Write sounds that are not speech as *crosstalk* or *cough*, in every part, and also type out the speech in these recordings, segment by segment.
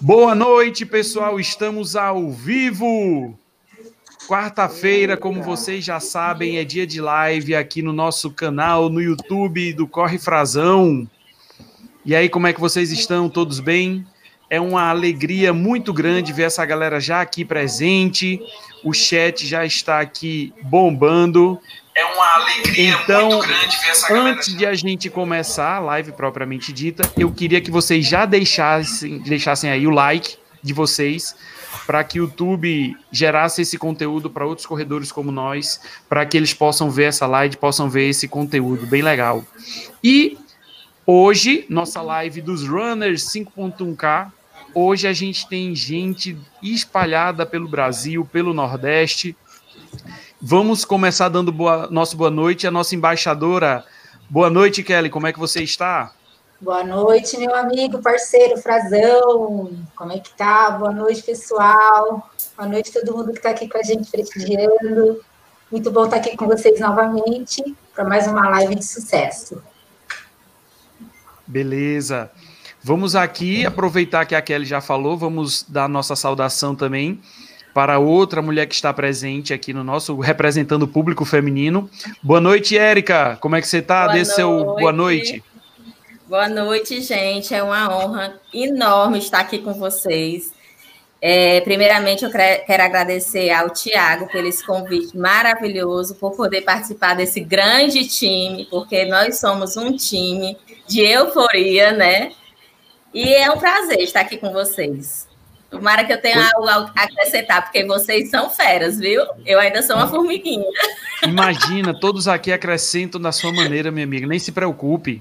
Boa noite, pessoal. Estamos ao vivo. Quarta-feira, como vocês já sabem, é dia de live aqui no nosso canal no YouTube do Corre Frazão. E aí, como é que vocês estão? Todos bem? É uma alegria muito grande ver essa galera já aqui presente. O chat já está aqui bombando. É uma alegria então, muito grande ver essa galera. Antes de a gente começar a live propriamente dita, eu queria que vocês já deixassem, deixassem aí o like de vocês para que o YouTube gerasse esse conteúdo para outros corredores como nós, para que eles possam ver essa live, possam ver esse conteúdo bem legal. E hoje, nossa live dos Runners 5.1K, hoje a gente tem gente espalhada pelo Brasil, pelo Nordeste, Vamos começar dando boa, nosso boa noite à nossa embaixadora. Boa noite, Kelly. Como é que você está? Boa noite, meu amigo, parceiro Frazão. Como é que tá? Boa noite, pessoal. Boa noite todo mundo que está aqui com a gente prestigiando. Muito bom estar aqui com vocês novamente para mais uma live de sucesso. Beleza. Vamos aqui aproveitar que a Kelly já falou, vamos dar nossa saudação também para outra mulher que está presente aqui no nosso, representando o público feminino. Boa noite, Érica. Como é que você está? Dê seu boa noite. Boa noite, gente. É uma honra enorme estar aqui com vocês. É, primeiramente, eu quero agradecer ao Tiago pelo esse convite maravilhoso, por poder participar desse grande time, porque nós somos um time de euforia, né? E é um prazer estar aqui com vocês. Tomara que eu tenha algo a acrescentar, porque vocês são feras, viu? Eu ainda sou uma formiguinha. Imagina, todos aqui acrescentam da sua maneira, minha amiga, nem se preocupe.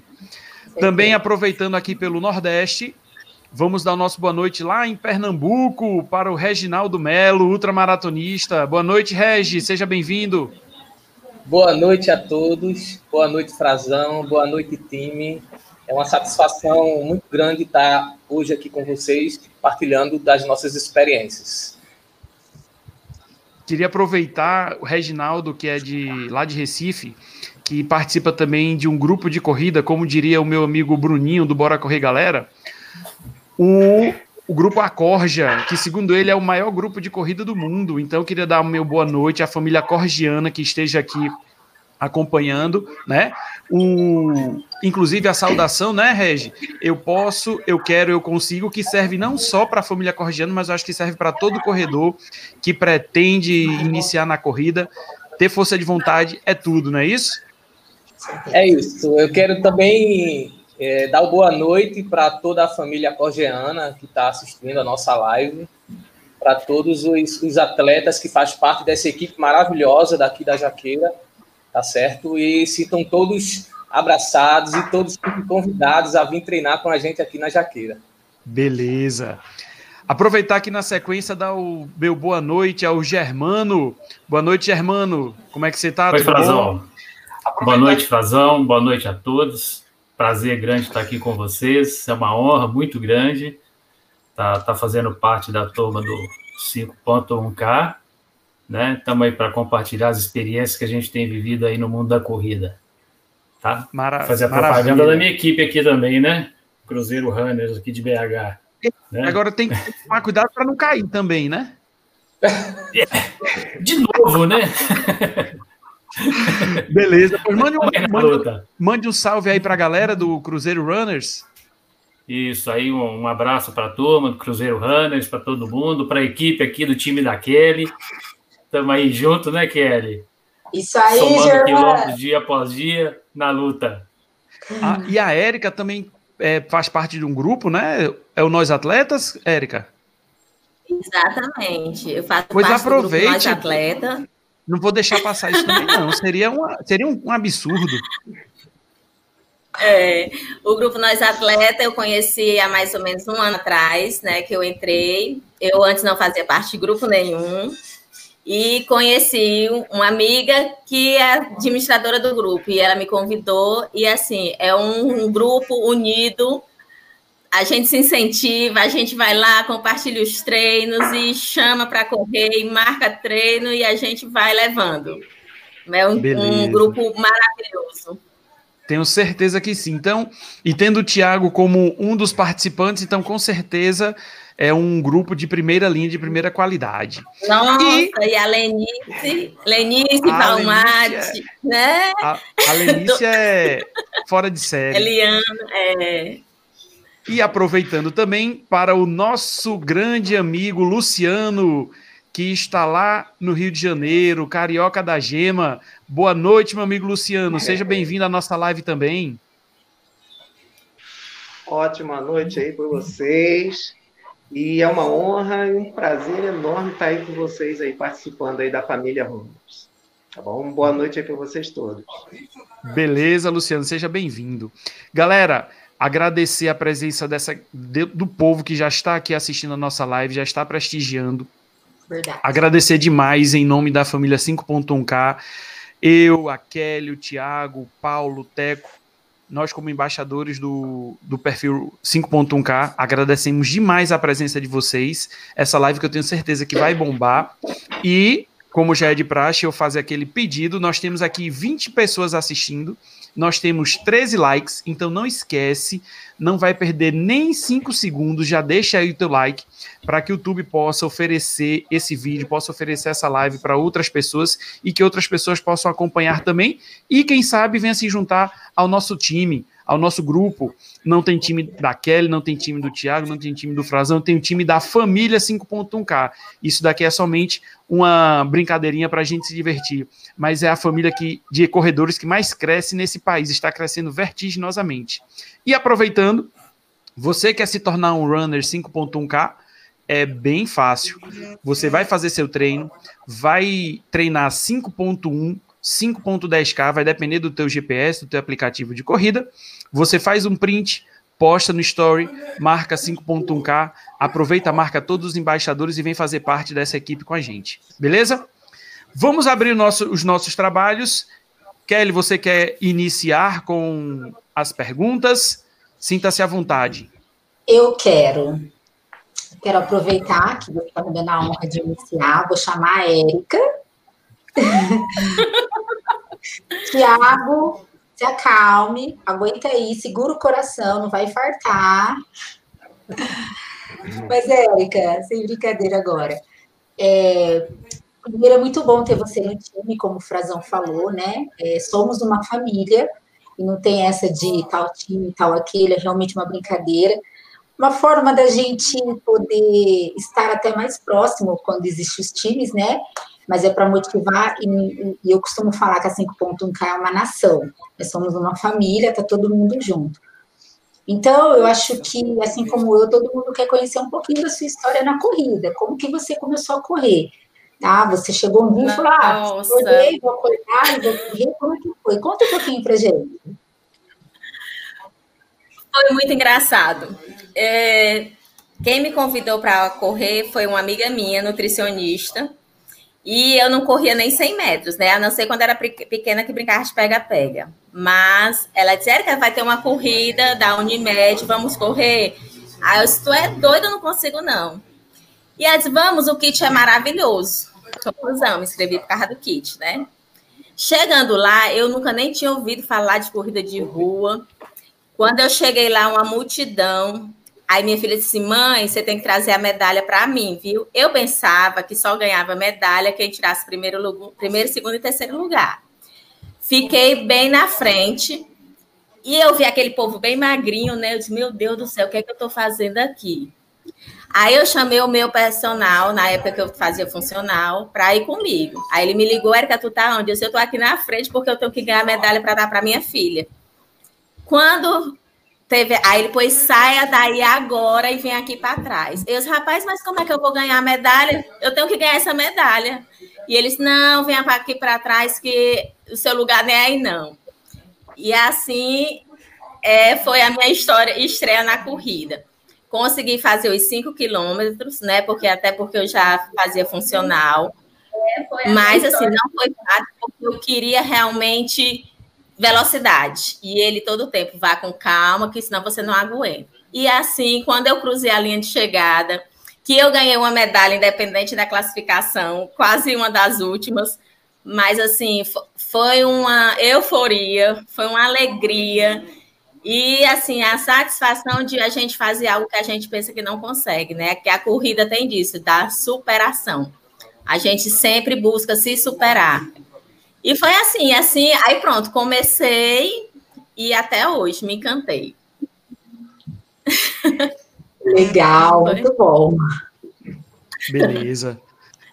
Também aproveitando aqui pelo Nordeste, vamos dar o nosso boa noite lá em Pernambuco para o Reginaldo Melo, ultramaratonista. Boa noite, Regi, seja bem-vindo. Boa noite a todos, boa noite, Frazão, boa noite, time. É uma satisfação muito grande estar hoje aqui com vocês, partilhando das nossas experiências. Queria aproveitar o Reginaldo, que é de lá de Recife, que participa também de um grupo de corrida, como diria o meu amigo Bruninho do Bora Correr Galera. O, o grupo Acorja, que segundo ele é o maior grupo de corrida do mundo. Então eu queria dar o meu boa noite à família corgiana que esteja aqui acompanhando, né? O, inclusive a saudação, né, Regi? Eu posso, eu quero, eu consigo, que serve não só para a família corrigiana, mas eu acho que serve para todo corredor que pretende iniciar na corrida. Ter força de vontade é tudo, não é isso? É isso. Eu quero também é, dar boa noite para toda a família corgeana que está assistindo a nossa live, para todos os, os atletas que fazem parte dessa equipe maravilhosa daqui da Jaqueira tá certo? E sintam todos abraçados e todos convidados a vir treinar com a gente aqui na Jaqueira. Beleza. Aproveitar aqui na sequência, dar o meu boa noite ao Germano. Boa noite, Germano. Como é que você está? Oi, Frazão. Boa noite, Frazão. Boa noite a todos. Prazer grande estar aqui com vocês. É uma honra muito grande estar tá, tá fazendo parte da turma do 5.1K né? Estamos aí para compartilhar as experiências que a gente tem vivido aí no mundo da corrida. Tá? Mara Fazer a propaganda maravilha. da minha equipe aqui também, né? Cruzeiro Runners aqui de BH. Né? Agora tem que tomar cuidado para não cair também, né? *laughs* De novo, né? *laughs* Beleza. Pois mande, um, mande, mande um salve aí para a galera do Cruzeiro Runners. Isso aí, um, um abraço para a turma do Cruzeiro Runners, para todo mundo, para a equipe aqui do time da Kelly, Estamos aí junto, né, Kelly? Isso aí, Somando quilômetros dia após dia na luta. Ah, e a Érica também é, faz parte de um grupo, né? É o Nós Atletas, Érica? Exatamente. Eu faço pois parte aproveite. do Nós Atleta. Não vou deixar passar isso também, não. Seria, uma, seria um, um absurdo. É, o grupo Nós Atleta eu conheci há mais ou menos um ano atrás, né? Que eu entrei. Eu antes não fazia parte de grupo nenhum e conheci uma amiga que é administradora do grupo e ela me convidou e assim é um, um, grupo unido. A gente se incentiva a gente vai lá compartilha os treinos e chama para correr e marca treino e a gente vai levando. É um, um grupo maravilhoso Tenho certeza que sim. Então, e tendo o Tiago como um dos participantes, então com certeza é um grupo de primeira linha, de primeira qualidade. Nossa, e, e a Lenice, Lenice Palmate, é, né? A, a Lenice é fora de série. Eliana, é. E aproveitando também para o nosso grande amigo Luciano, que está lá no Rio de Janeiro, Carioca da Gema. Boa noite, meu amigo Luciano. Seja bem-vindo à nossa live também. Ótima noite aí para vocês. E é uma honra e um prazer enorme estar aí com vocês aí, participando aí da família Ramos. Tá bom? Boa noite aí para vocês todos. Beleza, Luciano, seja bem-vindo. Galera, agradecer a presença dessa, do povo que já está aqui assistindo a nossa live, já está prestigiando. Verdade. Agradecer demais em nome da família 5.1K. Eu, a Kelly, o Thiago, o Paulo, o Teco, nós, como embaixadores do, do perfil 5.1K, agradecemos demais a presença de vocês. Essa live que eu tenho certeza que vai bombar. E, como já é de praxe, eu fazer aquele pedido. Nós temos aqui 20 pessoas assistindo. Nós temos 13 likes, então não esquece, não vai perder nem 5 segundos, já deixa aí o teu like para que o YouTube possa oferecer esse vídeo, possa oferecer essa live para outras pessoas e que outras pessoas possam acompanhar também. E quem sabe venha se juntar ao nosso time, ao nosso grupo. Não tem time da Kelly, não tem time do Thiago, não tem time do Frazão, tem o time da família 5.1K. Isso daqui é somente uma brincadeirinha para a gente se divertir. Mas é a família que, de corredores que mais cresce nesse país, está crescendo vertiginosamente. E aproveitando, você quer se tornar um runner 5.1K? É bem fácil. Você vai fazer seu treino, vai treinar 5.1 5.10K, vai depender do teu GPS, do teu aplicativo de corrida. Você faz um print, posta no story, marca 5.1K, aproveita, marca todos os embaixadores e vem fazer parte dessa equipe com a gente. Beleza? Vamos abrir nosso, os nossos trabalhos. Kelly, você quer iniciar com as perguntas? Sinta-se à vontade. Eu quero. Quero aproveitar que você está me dando a honra de iniciar. Vou chamar a Érica *laughs* Tiago, se acalme, aguenta aí, segura o coração, não vai fartar. Mas, Érica, sem brincadeira agora. É, primeiro, é muito bom ter você no time, como o Frazão falou, né? É, somos uma família e não tem essa de tal time, tal aquele, é realmente uma brincadeira. Uma forma da gente poder estar até mais próximo quando existem os times, né? Mas é para motivar, e, e, eu costumo falar que a 5.1K é uma nação, nós somos uma família, está todo mundo junto. Então, eu acho que, assim como eu, todo mundo quer conhecer um pouquinho da sua história na corrida, como que você começou a correr, tá? Você chegou um dia e falou, ah, acordei, vou acordar, vou correr, como que foi? Conta um pouquinho para gente. Foi muito engraçado. É, quem me convidou para correr foi uma amiga minha, nutricionista, e eu não corria nem 100 metros, né? A não ser quando era pequena que brincava de pega-pega. Mas ela disse, Erika, vai ter uma corrida da Unimed, vamos correr. Aí eu disse, tu é doida, eu não consigo não. E ela disse, vamos, o kit é maravilhoso. Conclusão, me inscrevi por causa do kit, né? Chegando lá, eu nunca nem tinha ouvido falar de corrida de rua. Quando eu cheguei lá, uma multidão, Aí minha filha disse: mãe, você tem que trazer a medalha para mim, viu? Eu pensava que só ganhava medalha quem tirasse primeiro, lugar, primeiro, segundo e terceiro lugar. Fiquei bem na frente e eu vi aquele povo bem magrinho, né? Eu disse: meu Deus do céu, o que é que eu estou fazendo aqui? Aí eu chamei o meu personal, na época que eu fazia funcional, para ir comigo. Aí ele me ligou, Erika, tu tá onde? Eu disse, eu tô aqui na frente porque eu tenho que ganhar medalha para dar para minha filha. Quando Teve, aí ele pôs saia daí agora e vem aqui para trás. Eu disse, rapaz, mas como é que eu vou ganhar a medalha? Eu tenho que ganhar essa medalha. E eles, não, venha aqui para trás que o seu lugar não é aí, não. E assim é, foi a minha história, estreia na corrida. Consegui fazer os cinco quilômetros, né? Porque até porque eu já fazia funcional. É, mas assim, não foi fácil, porque eu queria realmente velocidade. E ele todo tempo vá com calma, que senão você não aguenta. E assim, quando eu cruzei a linha de chegada, que eu ganhei uma medalha independente da classificação, quase uma das últimas, mas assim, foi uma euforia, foi uma alegria. E assim, a satisfação de a gente fazer algo que a gente pensa que não consegue, né? Que a corrida tem disso, da superação. A gente sempre busca se superar. E foi assim, assim, aí pronto, comecei e até hoje me encantei. Legal, muito bom. Beleza.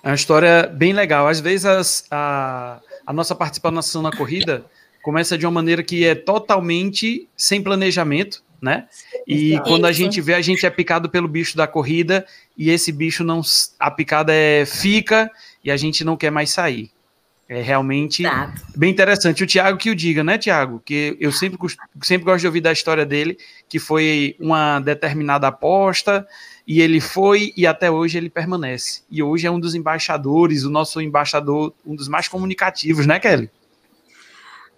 É uma história bem legal. Às vezes as, a, a nossa participação na corrida começa de uma maneira que é totalmente sem planejamento, né? E Isso. quando a gente vê, a gente é picado pelo bicho da corrida e esse bicho não. A picada é fica e a gente não quer mais sair. É realmente Exato. bem interessante. O Tiago que o diga, né, Tiago? Que eu sempre, sempre gosto de ouvir da história dele, que foi uma determinada aposta, e ele foi e até hoje ele permanece. E hoje é um dos embaixadores, o nosso embaixador, um dos mais comunicativos, né, Kelly?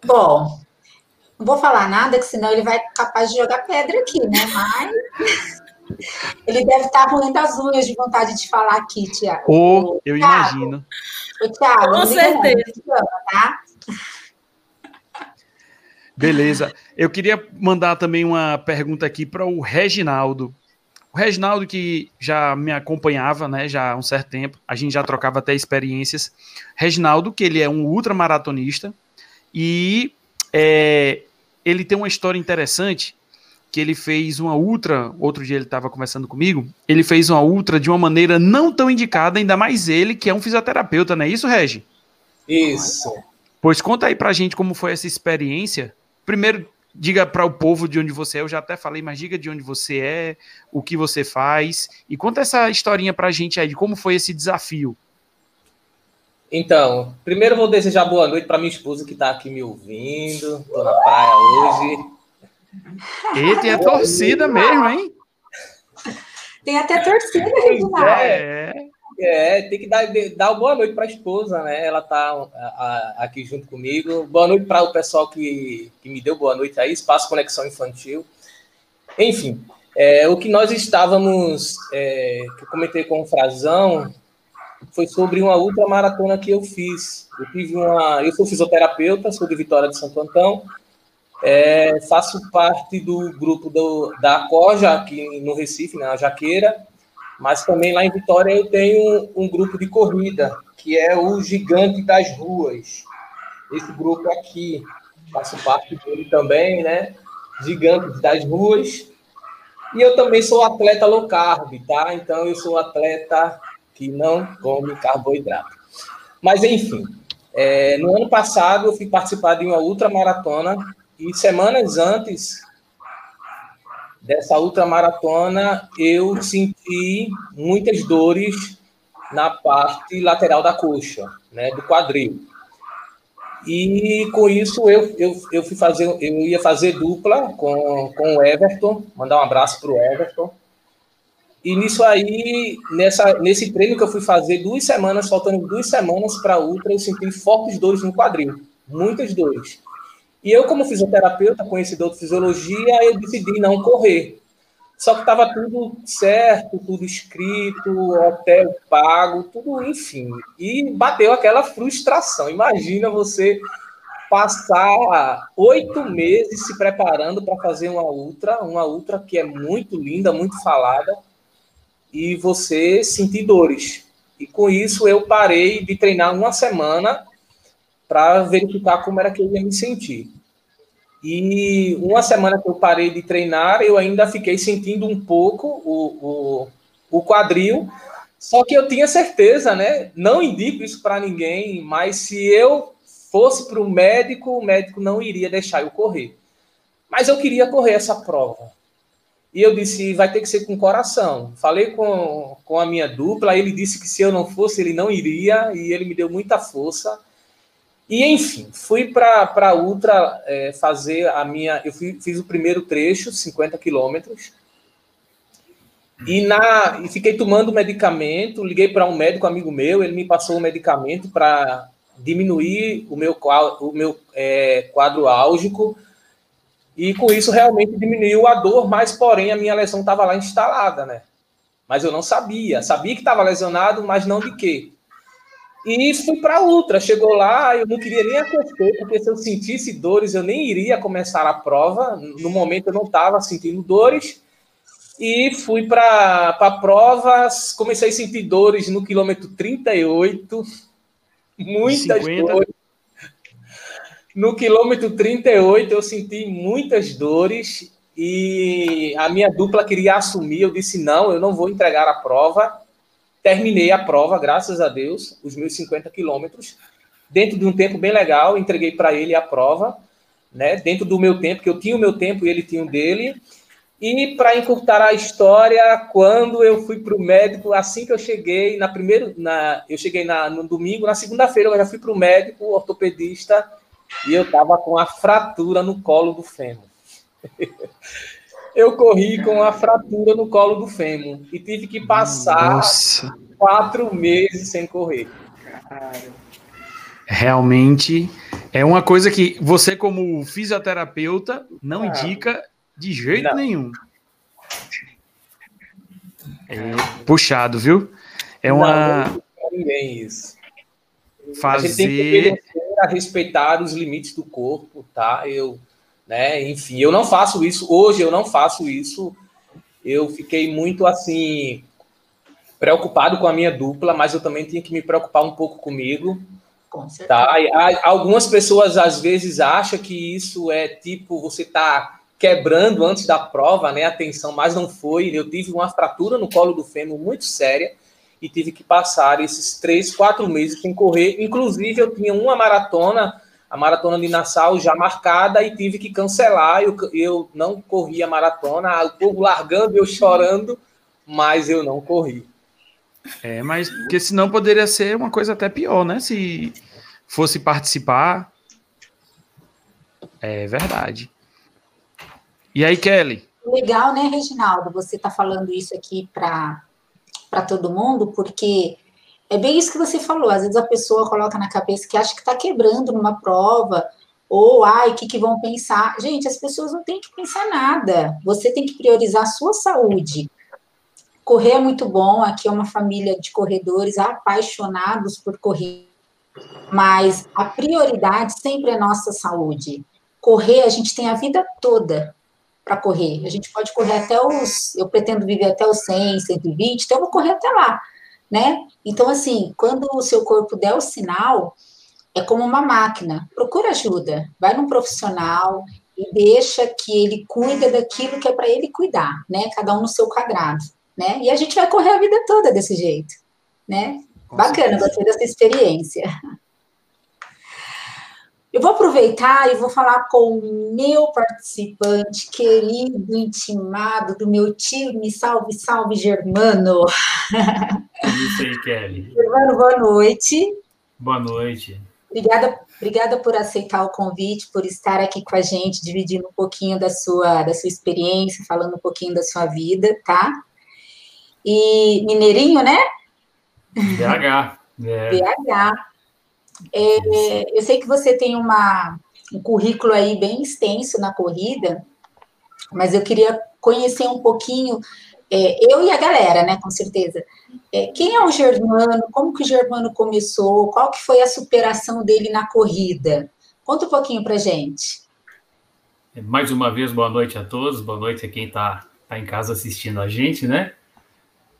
Bom, não vou falar nada, que senão ele vai capaz de jogar pedra aqui, né? Mas *laughs* ele deve estar ruim das unhas de vontade de falar aqui, Tiago. Oh, eu Thiago, imagino. O Thiago, Com certeza. Ama, tá? Beleza. Eu queria mandar também uma pergunta aqui para o Reginaldo. O Reginaldo, que já me acompanhava, né, já há um certo tempo, a gente já trocava até experiências. Reginaldo, que ele é um ultramaratonista, e é, ele tem uma história interessante que ele fez uma ultra, outro dia ele estava conversando comigo, ele fez uma ultra de uma maneira não tão indicada, ainda mais ele, que é um fisioterapeuta, não é isso, Regi? Isso. Pois conta aí pra gente como foi essa experiência. Primeiro, diga para o povo de onde você é, eu já até falei, mas diga de onde você é, o que você faz, e conta essa historinha pra gente aí, de como foi esse desafio. Então, primeiro vou desejar boa noite para minha esposa que está aqui me ouvindo. Estou na praia hoje. E tem a torcida mesmo, hein? Tem até torcida, Reginaldo. É, é, tem que dar, dar boa noite para a esposa, né? Ela está aqui junto comigo. Boa noite para o pessoal que, que me deu boa noite aí, Espaço Conexão Infantil. Enfim, é, o que nós estávamos, é, que eu comentei com o Frazão, foi sobre uma ultramaratona que eu fiz. Eu tive uma, eu sou fisioterapeuta, sou de Vitória de Santo Antão, é, faço parte do grupo do, da Coja aqui no Recife, na Jaqueira, mas também lá em Vitória eu tenho um, um grupo de corrida que é o Gigante das Ruas. Esse grupo aqui, faço parte dele também, né? Gigante das Ruas. E eu também sou atleta low carb, tá? Então eu sou atleta que não come carboidrato. Mas, enfim, é, no ano passado eu fui participar de uma ultramaratona e semanas antes dessa ultramaratona eu senti muitas dores na parte lateral da coxa, né, do quadril. E com isso eu, eu, eu fui fazer, eu ia fazer dupla com, com o Everton, mandar um abraço para o Everton, e nisso aí, nessa, nesse treino que eu fui fazer duas semanas, faltando duas semanas para a ultra, eu senti fortes dores no quadril, muitas dores. E eu, como fisioterapeuta, conhecedor de fisiologia, eu decidi não correr. Só que estava tudo certo, tudo escrito, hotel pago, tudo, enfim. E bateu aquela frustração. Imagina você passar oito meses se preparando para fazer uma ultra, uma ultra que é muito linda, muito falada, e você sentir dores. E com isso eu parei de treinar uma semana para verificar como era que eu ia me sentir. E uma semana que eu parei de treinar, eu ainda fiquei sentindo um pouco o, o, o quadril, só que eu tinha certeza, né? Não indico isso para ninguém, mas se eu fosse para o médico, o médico não iria deixar eu correr. Mas eu queria correr essa prova. E eu disse, vai ter que ser com coração. Falei com, com a minha dupla, ele disse que se eu não fosse, ele não iria, e ele me deu muita força. E, enfim, fui para a Ultra é, fazer a minha... Eu fui, fiz o primeiro trecho, 50 quilômetros, e, na, e fiquei tomando medicamento, liguei para um médico amigo meu, ele me passou um medicamento para diminuir o meu, o meu é, quadro álgico, e com isso realmente diminuiu a dor, mas porém a minha lesão estava lá instalada, né? Mas eu não sabia. Sabia que estava lesionado, mas não de quê. E fui para a Ultra. Chegou lá, eu não queria nem acostar, porque se eu sentisse dores, eu nem iria começar a prova. No momento eu não estava sentindo dores. E fui para a prova, comecei a sentir dores no quilômetro 38. Muitas 50. dores. No quilômetro 38 eu senti muitas dores e a minha dupla queria assumir. Eu disse: não, eu não vou entregar a prova. Terminei a prova, graças a Deus, os meus 50 quilômetros, dentro de um tempo bem legal. Entreguei para ele a prova, né? Dentro do meu tempo, que eu tinha o meu tempo e ele tinha o dele. E para encurtar a história, quando eu fui para o médico, assim que eu cheguei, na primeira, na, eu cheguei na, no domingo, na segunda-feira eu já fui para o médico, ortopedista, e eu estava com a fratura no colo do fêmur. *laughs* eu corri com a fratura no colo do fêmur e tive que passar Nossa. quatro meses sem correr. Realmente é uma coisa que você, como fisioterapeuta, não indica de jeito não. nenhum. É puxado, viu? É uma. Não, não ninguém isso. Fazer. A gente tem que a respeitar os limites do corpo, tá? Eu né? Enfim, eu não faço isso hoje, eu não faço isso. Eu fiquei muito assim preocupado com a minha dupla, mas eu também tinha que me preocupar um pouco comigo. Com tá? Algumas pessoas às vezes acham que isso é tipo você tá quebrando antes da prova, né? Atenção, mas não foi. Eu tive uma fratura no colo do fêmur muito séria e tive que passar esses três, quatro meses sem correr. Inclusive, eu tinha uma maratona a maratona de Nassau já marcada e tive que cancelar. Eu, eu não corri a maratona, o povo largando, eu chorando, mas eu não corri. É, mas porque senão poderia ser uma coisa até pior, né? Se fosse participar. É verdade. E aí, Kelly? Legal, né, Reginaldo? Você tá falando isso aqui para todo mundo, porque é bem isso que você falou. Às vezes a pessoa coloca na cabeça que acha que está quebrando numa prova, ou ai, o que, que vão pensar? Gente, as pessoas não têm que pensar nada. Você tem que priorizar a sua saúde. Correr é muito bom. Aqui é uma família de corredores apaixonados por correr. Mas a prioridade sempre é nossa saúde. Correr, a gente tem a vida toda para correr. A gente pode correr até os. Eu pretendo viver até os 100, 120, então eu vou correr até lá né? Então, assim, quando o seu corpo der o sinal, é como uma máquina. Procura ajuda, vai num profissional e deixa que ele cuida daquilo que é para ele cuidar, né? Cada um no seu quadrado, né? E a gente vai correr a vida toda desse jeito, né? Com Bacana, certeza. gostei dessa experiência. Eu vou aproveitar e vou falar com o meu participante, querido, intimado do meu time. Salve, salve, Germano. Isso aí, Kelly. Germano, boa noite. Boa noite. Obrigada, obrigada por aceitar o convite, por estar aqui com a gente, dividindo um pouquinho da sua, da sua experiência, falando um pouquinho da sua vida, tá? E Mineirinho, né? BH. É. BH. É, eu sei que você tem uma, um currículo aí bem extenso na corrida, mas eu queria conhecer um pouquinho, é, eu e a galera, né, com certeza. É, quem é o Germano? Como que o Germano começou? Qual que foi a superação dele na corrida? Conta um pouquinho para gente. Mais uma vez, boa noite a todos, boa noite a quem está tá em casa assistindo a gente, né?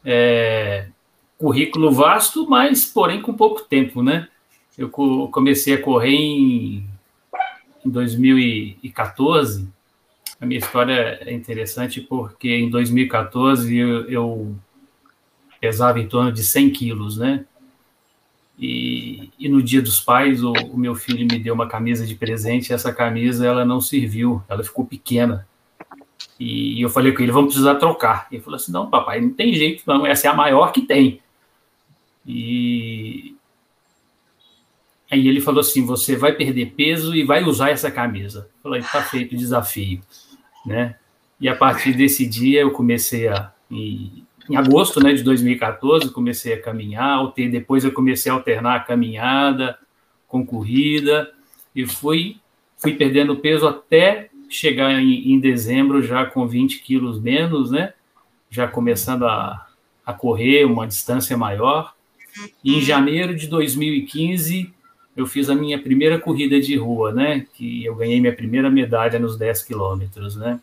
É, currículo vasto, mas porém com pouco tempo, né? Eu comecei a correr em, em 2014. A minha história é interessante porque em 2014 eu, eu pesava em torno de 100 quilos, né? E, e, no dia dos pais, o, o, meu filho me deu uma camisa de presente. E essa camisa ela não serviu, ela ficou pequena. E, e eu falei com ele: vamos precisar trocar. Ele falou assim: não, papai, não tem jeito, não. Essa é a maior que tem. E, Aí ele falou assim: você vai perder peso e vai usar essa camisa. Eu falei: tá feito o desafio, né? E a partir desse dia eu comecei a em, em agosto, né, de 2014, comecei a caminhar, depois eu comecei a alternar a caminhada com corrida e fui fui perdendo peso até chegar em, em dezembro já com 20 quilos menos, né? Já começando a, a correr uma distância maior. E em janeiro de 2015, eu fiz a minha primeira corrida de rua, né? Que eu ganhei minha primeira medalha nos 10 quilômetros, né?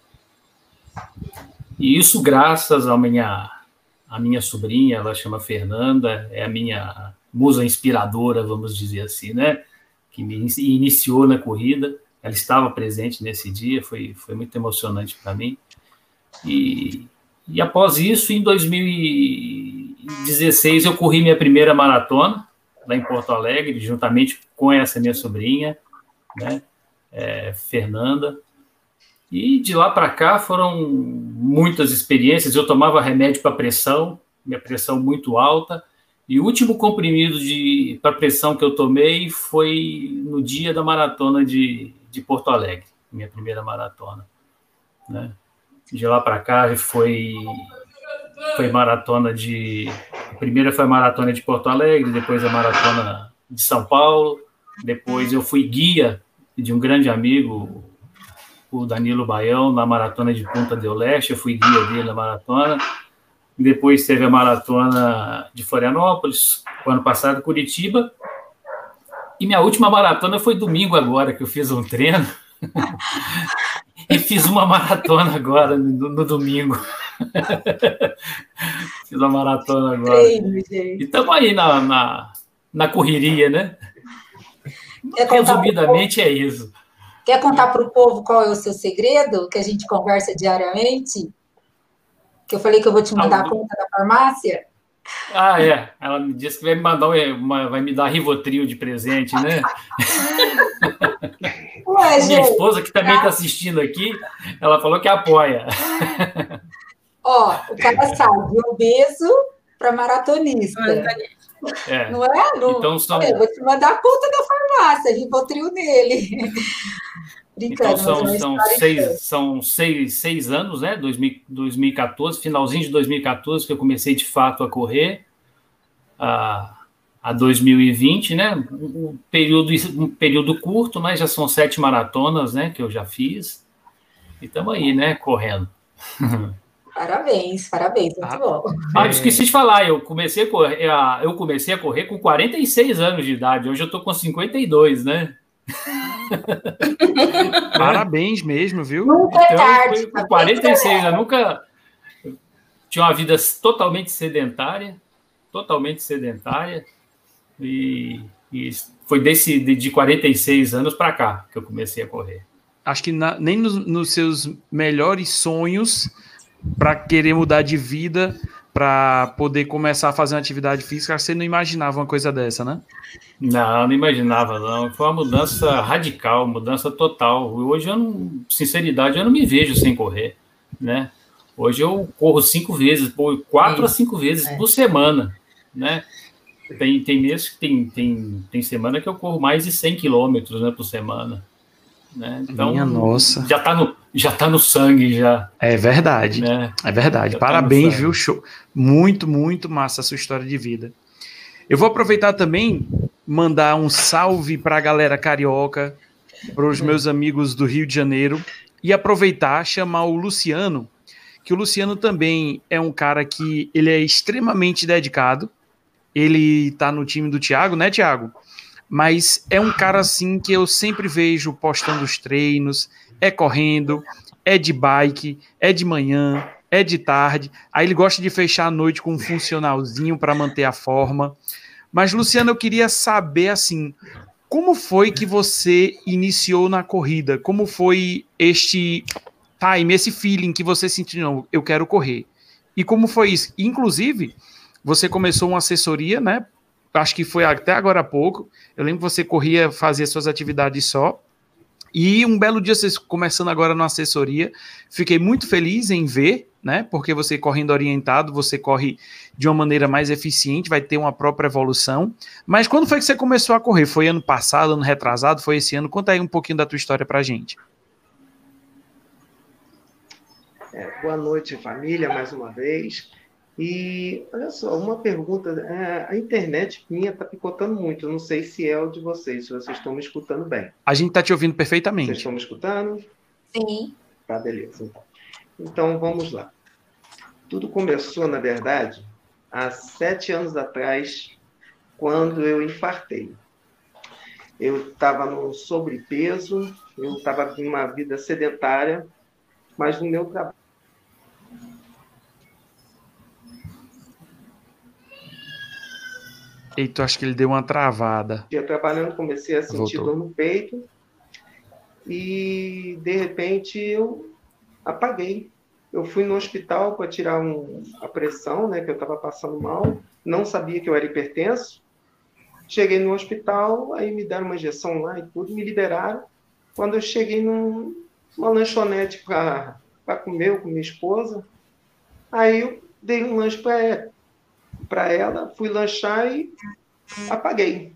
E isso graças à minha, à minha sobrinha, ela chama Fernanda, é a minha musa inspiradora, vamos dizer assim, né? Que me iniciou na corrida. Ela estava presente nesse dia, foi, foi muito emocionante para mim. E, e após isso, em 2016, eu corri minha primeira maratona, lá em Porto Alegre, juntamente com essa minha sobrinha, né, é, Fernanda. E de lá para cá foram muitas experiências. Eu tomava remédio para pressão, minha pressão muito alta. E o último comprimido para pressão que eu tomei foi no dia da maratona de, de Porto Alegre, minha primeira maratona. Né? De lá para cá foi foi maratona de a primeira foi a maratona de Porto Alegre, depois a maratona de São Paulo, depois eu fui guia de um grande amigo, o Danilo Baião, na maratona de Punta del Leste, eu fui guia dele na maratona. Depois teve a maratona de Florianópolis, o ano passado Curitiba. E minha última maratona foi domingo agora, que eu fiz um treino. *laughs* e fiz uma maratona agora, no, no domingo. *laughs* fiz uma maratona agora. E estamos aí na, na, na, correria, né? Resumidamente é isso. Quer contar para o povo qual é o seu segredo, que a gente conversa diariamente? Que eu falei que eu vou te mandar ah, a conta da farmácia? Ah, é. Ela me disse que vai me mandar uma, vai me dar Rivotril de presente, né? *laughs* Ué, Minha esposa, que também está tá assistindo aqui, ela falou que apoia. Ó, o cara sai de obeso para maratonista. É. Não é? Não, então, são... Eu vou te mandar a conta da farmácia, Rivotril nele. *laughs* Então são, são, seis, são seis, seis anos, né? 2014, finalzinho de 2014, que eu comecei de fato a correr. A, a 2020, né? Um período, um período curto, mas já são sete maratonas, né? Que eu já fiz. E estamos aí, né? Correndo. *laughs* Parabéns, parabéns, muito ah, bom. Ah, esqueci de falar, eu comecei a correr, eu comecei a correr com 46 anos de idade, hoje eu estou com 52, né? *laughs* Parabéns mesmo, viu? Nunca é então, tarde. Com 46, eu nunca tinha uma vida totalmente sedentária, totalmente sedentária, e, e foi desse de, de 46 anos para cá que eu comecei a correr. Acho que na, nem nos, nos seus melhores sonhos para querer mudar de vida, para poder começar a fazer uma atividade física, você não imaginava uma coisa dessa, né? Não, não imaginava, não. Foi uma mudança radical, mudança total. Hoje, eu não, sinceridade, eu não me vejo sem correr, né? Hoje eu corro cinco vezes, quatro a cinco vezes é. por semana, né? Tem, tem meses que tem, tem, tem semana que eu corro mais de 100 quilômetros né, por semana. Né? Então, Minha nossa. Já está no, já tá no sangue, já. É verdade. Né? É verdade. Já tá Parabéns, tá viu? Show. Muito, muito massa a sua história de vida. Eu vou aproveitar também mandar um salve para a galera carioca, para os meus amigos do Rio de Janeiro e aproveitar chamar o Luciano, que o Luciano também é um cara que ele é extremamente dedicado. Ele está no time do Thiago, né, Thiago? Mas é um cara assim que eu sempre vejo postando os treinos, é correndo, é de bike, é de manhã, é de tarde. Aí ele gosta de fechar a noite com um funcionalzinho para manter a forma. Mas Luciano, eu queria saber assim, como foi que você iniciou na corrida? Como foi este time, esse feeling que você sentiu, não, eu quero correr? E como foi isso? Inclusive, você começou uma assessoria, né, acho que foi até agora há pouco. Eu lembro que você corria, fazia suas atividades só. E um belo dia, vocês começando agora na assessoria, fiquei muito feliz em ver, né? Porque você correndo orientado, você corre de uma maneira mais eficiente, vai ter uma própria evolução. Mas quando foi que você começou a correr? Foi ano passado, ano retrasado? Foi esse ano? Conta aí um pouquinho da tua história pra gente. É, boa noite, família, mais uma vez. E olha só, uma pergunta: é, a internet minha está picotando muito. Eu não sei se é o de vocês, se vocês estão me escutando bem. A gente está te ouvindo perfeitamente. Vocês estão me escutando? Sim. Tá, beleza. Então, então vamos lá. Tudo começou, na verdade, há sete anos atrás, quando eu infartei. Eu estava no sobrepeso, eu estava com uma vida sedentária, mas no meu trabalho. Eita, acho que ele deu uma travada. Eu trabalhando, comecei a sentir Voltou. dor no peito e de repente eu apaguei. Eu fui no hospital para tirar um, a pressão, né, que eu estava passando mal. Não sabia que eu era hipertenso. Cheguei no hospital, aí me deram uma injeção lá e tudo, me liberaram. Quando eu cheguei num, numa lanchonete para comer com minha esposa, aí eu dei um lanche para ela, fui lanchar e apaguei.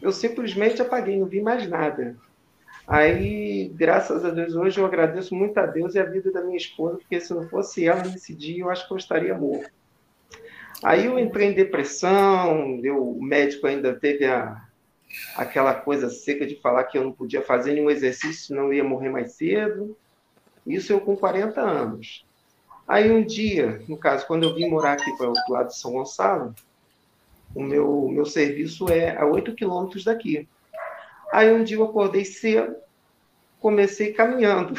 Eu simplesmente apaguei, não vi mais nada. Aí, graças a Deus, hoje eu agradeço muito a Deus e a vida da minha esposa, porque se não fosse ela nesse dia, eu acho que eu estaria morto. Aí eu entrei em depressão, eu, o médico ainda teve a, aquela coisa seca de falar que eu não podia fazer nenhum exercício, senão eu ia morrer mais cedo. Isso eu com 40 anos. Aí um dia, no caso, quando eu vim morar aqui para o lado de São Gonçalo, o meu, meu serviço é a 8 quilômetros daqui. Aí um dia eu acordei cedo, comecei caminhando.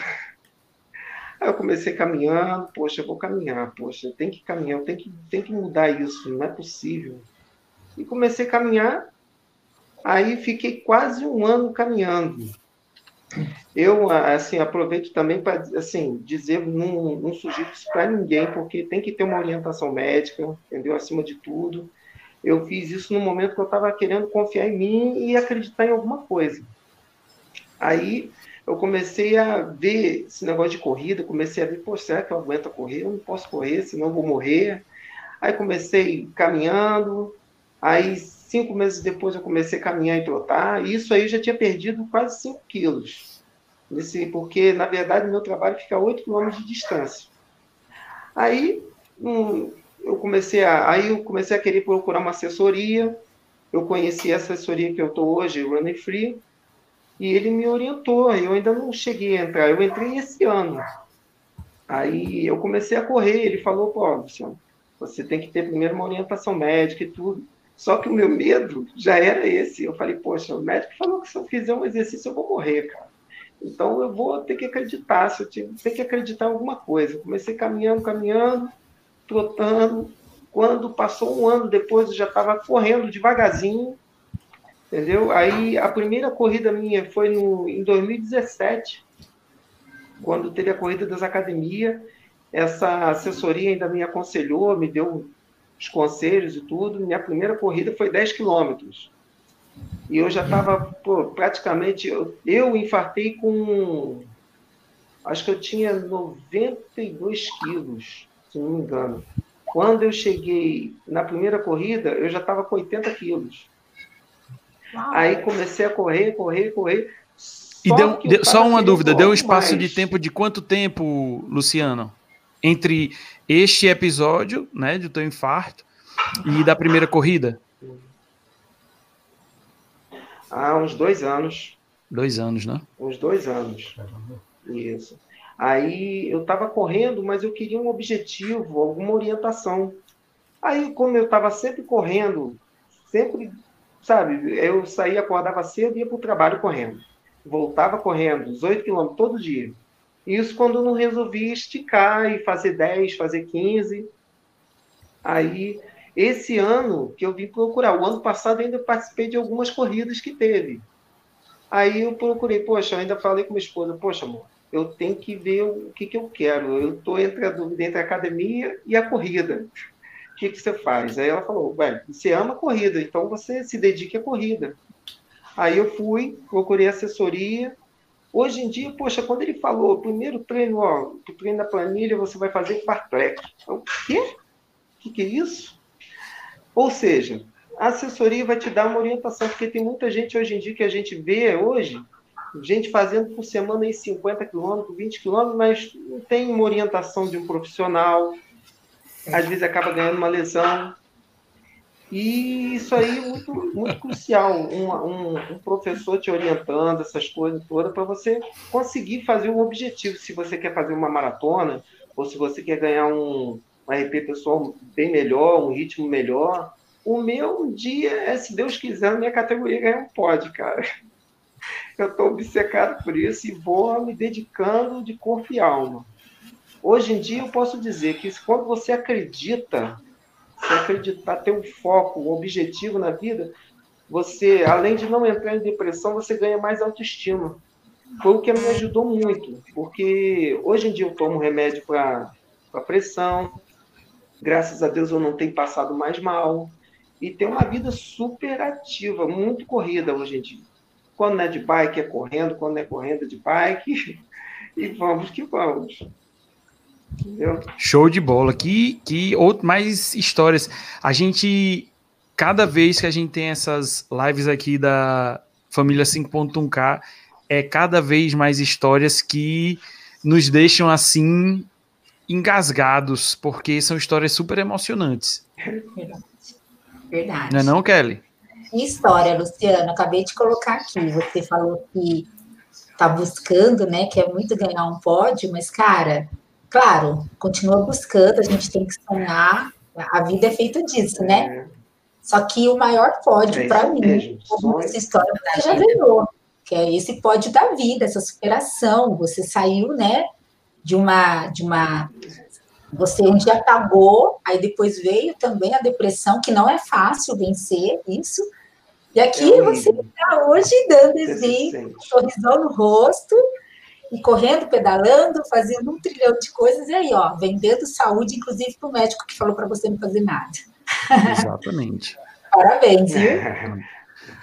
Aí eu comecei caminhando, poxa, eu vou caminhar, poxa, tem que caminhar, tem que, tem que mudar isso, não é possível. E comecei a caminhar, aí fiquei quase um ano caminhando. Eu, assim, aproveito também para, assim, dizer, não, não sugiro isso para ninguém, porque tem que ter uma orientação médica, entendeu? Acima de tudo eu fiz isso no momento que eu estava querendo confiar em mim e acreditar em alguma coisa. Aí eu comecei a ver esse negócio de corrida, comecei a ver, pô, será que eu aguento correr? Eu não posso correr, senão eu vou morrer. Aí comecei caminhando, aí cinco meses depois eu comecei a caminhar e trotar, e isso aí eu já tinha perdido quase 5 quilos. Nesse, porque, na verdade, meu trabalho fica a 8 quilômetros de distância. Aí, um, eu comecei a, aí eu comecei a querer procurar uma assessoria. Eu conheci a assessoria que eu estou hoje, Running Free, e ele me orientou. Eu ainda não cheguei a entrar, eu entrei esse ano. Aí eu comecei a correr. Ele falou: pô, você tem que ter primeiro uma orientação médica e tudo. Só que o meu medo já era esse. Eu falei: poxa, o médico falou que se eu fizer um exercício eu vou morrer, cara. Então eu vou ter que acreditar, se eu tenho que acreditar em alguma coisa. comecei caminhando, caminhando trotando. Quando passou um ano depois, eu já estava correndo devagarzinho, entendeu? Aí a primeira corrida minha foi no, em 2017, quando teve a corrida das academias. Essa assessoria ainda me aconselhou, me deu os conselhos e tudo. Minha primeira corrida foi 10 quilômetros. E eu já estava praticamente. Eu, eu infartei com. Acho que eu tinha 92 quilos se não me engano. Quando eu cheguei na primeira corrida, eu já estava com 80 quilos. Uau. Aí comecei a correr, correr, correr. E deu, deu só uma dúvida, deu um espaço mais. de tempo de quanto tempo, Luciano? Entre este episódio, né, do teu infarto e da primeira corrida? Há uns dois anos. Dois anos, né? Uns dois anos. Isso. Aí eu estava correndo, mas eu queria um objetivo, alguma orientação. Aí, como eu estava sempre correndo, sempre, sabe, eu saía, acordava cedo e ia para o trabalho correndo. Voltava correndo, 18 quilômetros todo dia. Isso quando não resolvi esticar e fazer 10, fazer 15. Aí, esse ano que eu vim procurar, o ano passado ainda participei de algumas corridas que teve. Aí eu procurei, poxa, eu ainda falei com minha esposa, poxa, amor, eu tenho que ver o que, que eu quero. Eu estou entre a dúvida entre a academia e a corrida. O que, que você faz? Aí ela falou, Ué, você ama corrida, então você se dedique à corrida. Aí eu fui, procurei assessoria. Hoje em dia, poxa, quando ele falou, primeiro treino, ó, o treino da planilha, você vai fazer fartlek. O quê? O que, que é isso? Ou seja, a assessoria vai te dar uma orientação, porque tem muita gente hoje em dia que a gente vê hoje gente fazendo por semana aí 50 quilômetros, 20 quilômetros, mas não tem uma orientação de um profissional, às vezes acaba ganhando uma lesão. E isso aí é muito, muito crucial, um, um, um professor te orientando, essas coisas todas, para você conseguir fazer um objetivo. Se você quer fazer uma maratona, ou se você quer ganhar um, um RP pessoal bem melhor, um ritmo melhor, o meu dia é, se Deus quiser, minha categoria ganhar um pódio, cara. Eu estou obcecado por isso e vou me dedicando de corpo e alma. Hoje em dia eu posso dizer que quando você acredita, você acreditar, ter um foco, um objetivo na vida, você, além de não entrar em depressão, você ganha mais autoestima. Foi o que me ajudou muito, porque hoje em dia eu tomo remédio para pressão, graças a Deus eu não tenho passado mais mal, e tenho uma vida super ativa, muito corrida hoje em dia. Quando não é de bike, é correndo, quando não é correndo, é de bike, *laughs* e vamos que vamos. Entendeu? Show de bola. Que, que outro, mais histórias. A gente, cada vez que a gente tem essas lives aqui da família 5.1K, é cada vez mais histórias que nos deixam assim engasgados, porque são histórias super emocionantes. Verdade. Verdade. Não é não, Kelly? História, Luciano, acabei de colocar aqui. Você falou que tá buscando, né? Que é muito ganhar um pódio, mas, cara, claro, continua buscando, a gente tem que sonhar, a vida é feita disso, né? É. Só que o maior pódio, é para mim, como essa história você já ganhou, que é esse pódio da vida, essa superação. Você saiu, né, de uma, de uma. Você um dia apagou, aí depois veio também a depressão, que não é fácil vencer isso. E aqui é você está hoje dando exemplo, um sorrisão no rosto, e correndo, pedalando, fazendo um trilhão de coisas, e aí, ó, vendendo saúde, inclusive para o médico que falou para você não fazer nada. Exatamente. *laughs* Parabéns, viu?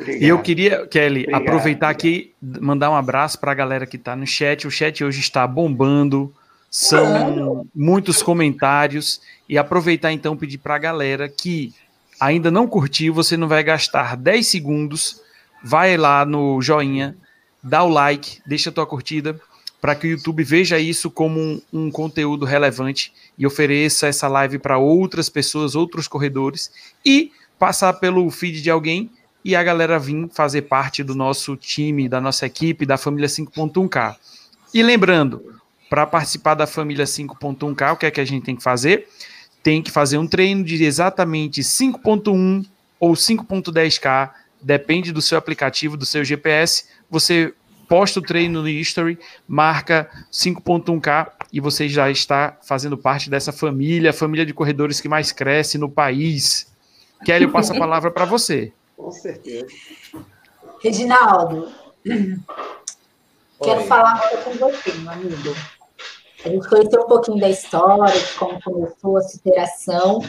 E eu queria, Kelly, Obrigado. aproveitar aqui, mandar um abraço para a galera que está no chat. O chat hoje está bombando, são muitos comentários. E aproveitar então pedir para a galera que ainda não curtiu, você não vai gastar 10 segundos, vai lá no joinha, dá o like, deixa a tua curtida, para que o YouTube veja isso como um, um, conteúdo relevante e ofereça essa live para outras pessoas, outros corredores e passar pelo feed de alguém e a galera vir fazer parte do nosso time, da nossa equipe, da família 5.1K. E lembrando, para participar da família 5.1K, o que é que a gente tem que fazer? Tem que fazer um treino de exatamente 5.1 ou 5.10K, depende do seu aplicativo, do seu GPS. Você posta o treino no History, marca 5.1K e você já está fazendo parte dessa família, família de corredores que mais cresce no país. Kelly, eu passo a *laughs* palavra para você. Com certeza. Reginaldo, Oi. quero falar com você, meu amigo. A gente conheceu um pouquinho da história, de como começou a superação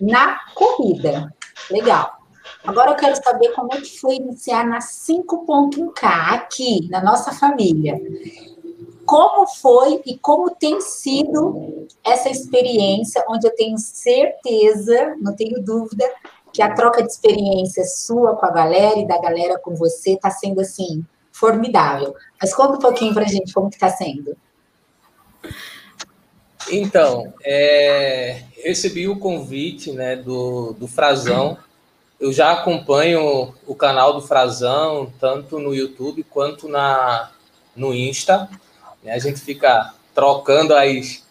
na corrida. Legal. Agora eu quero saber como é que foi iniciar na 5.1K aqui, na nossa família. Como foi e como tem sido essa experiência, onde eu tenho certeza, não tenho dúvida, que a troca de experiência sua com a galera e da galera com você está sendo assim formidável. Mas conta um pouquinho para a gente como que está sendo. Então, é, recebi o convite né, do, do Frazão. Eu já acompanho o canal do Frazão, tanto no YouTube quanto na, no Insta. Né, a gente fica trocando as,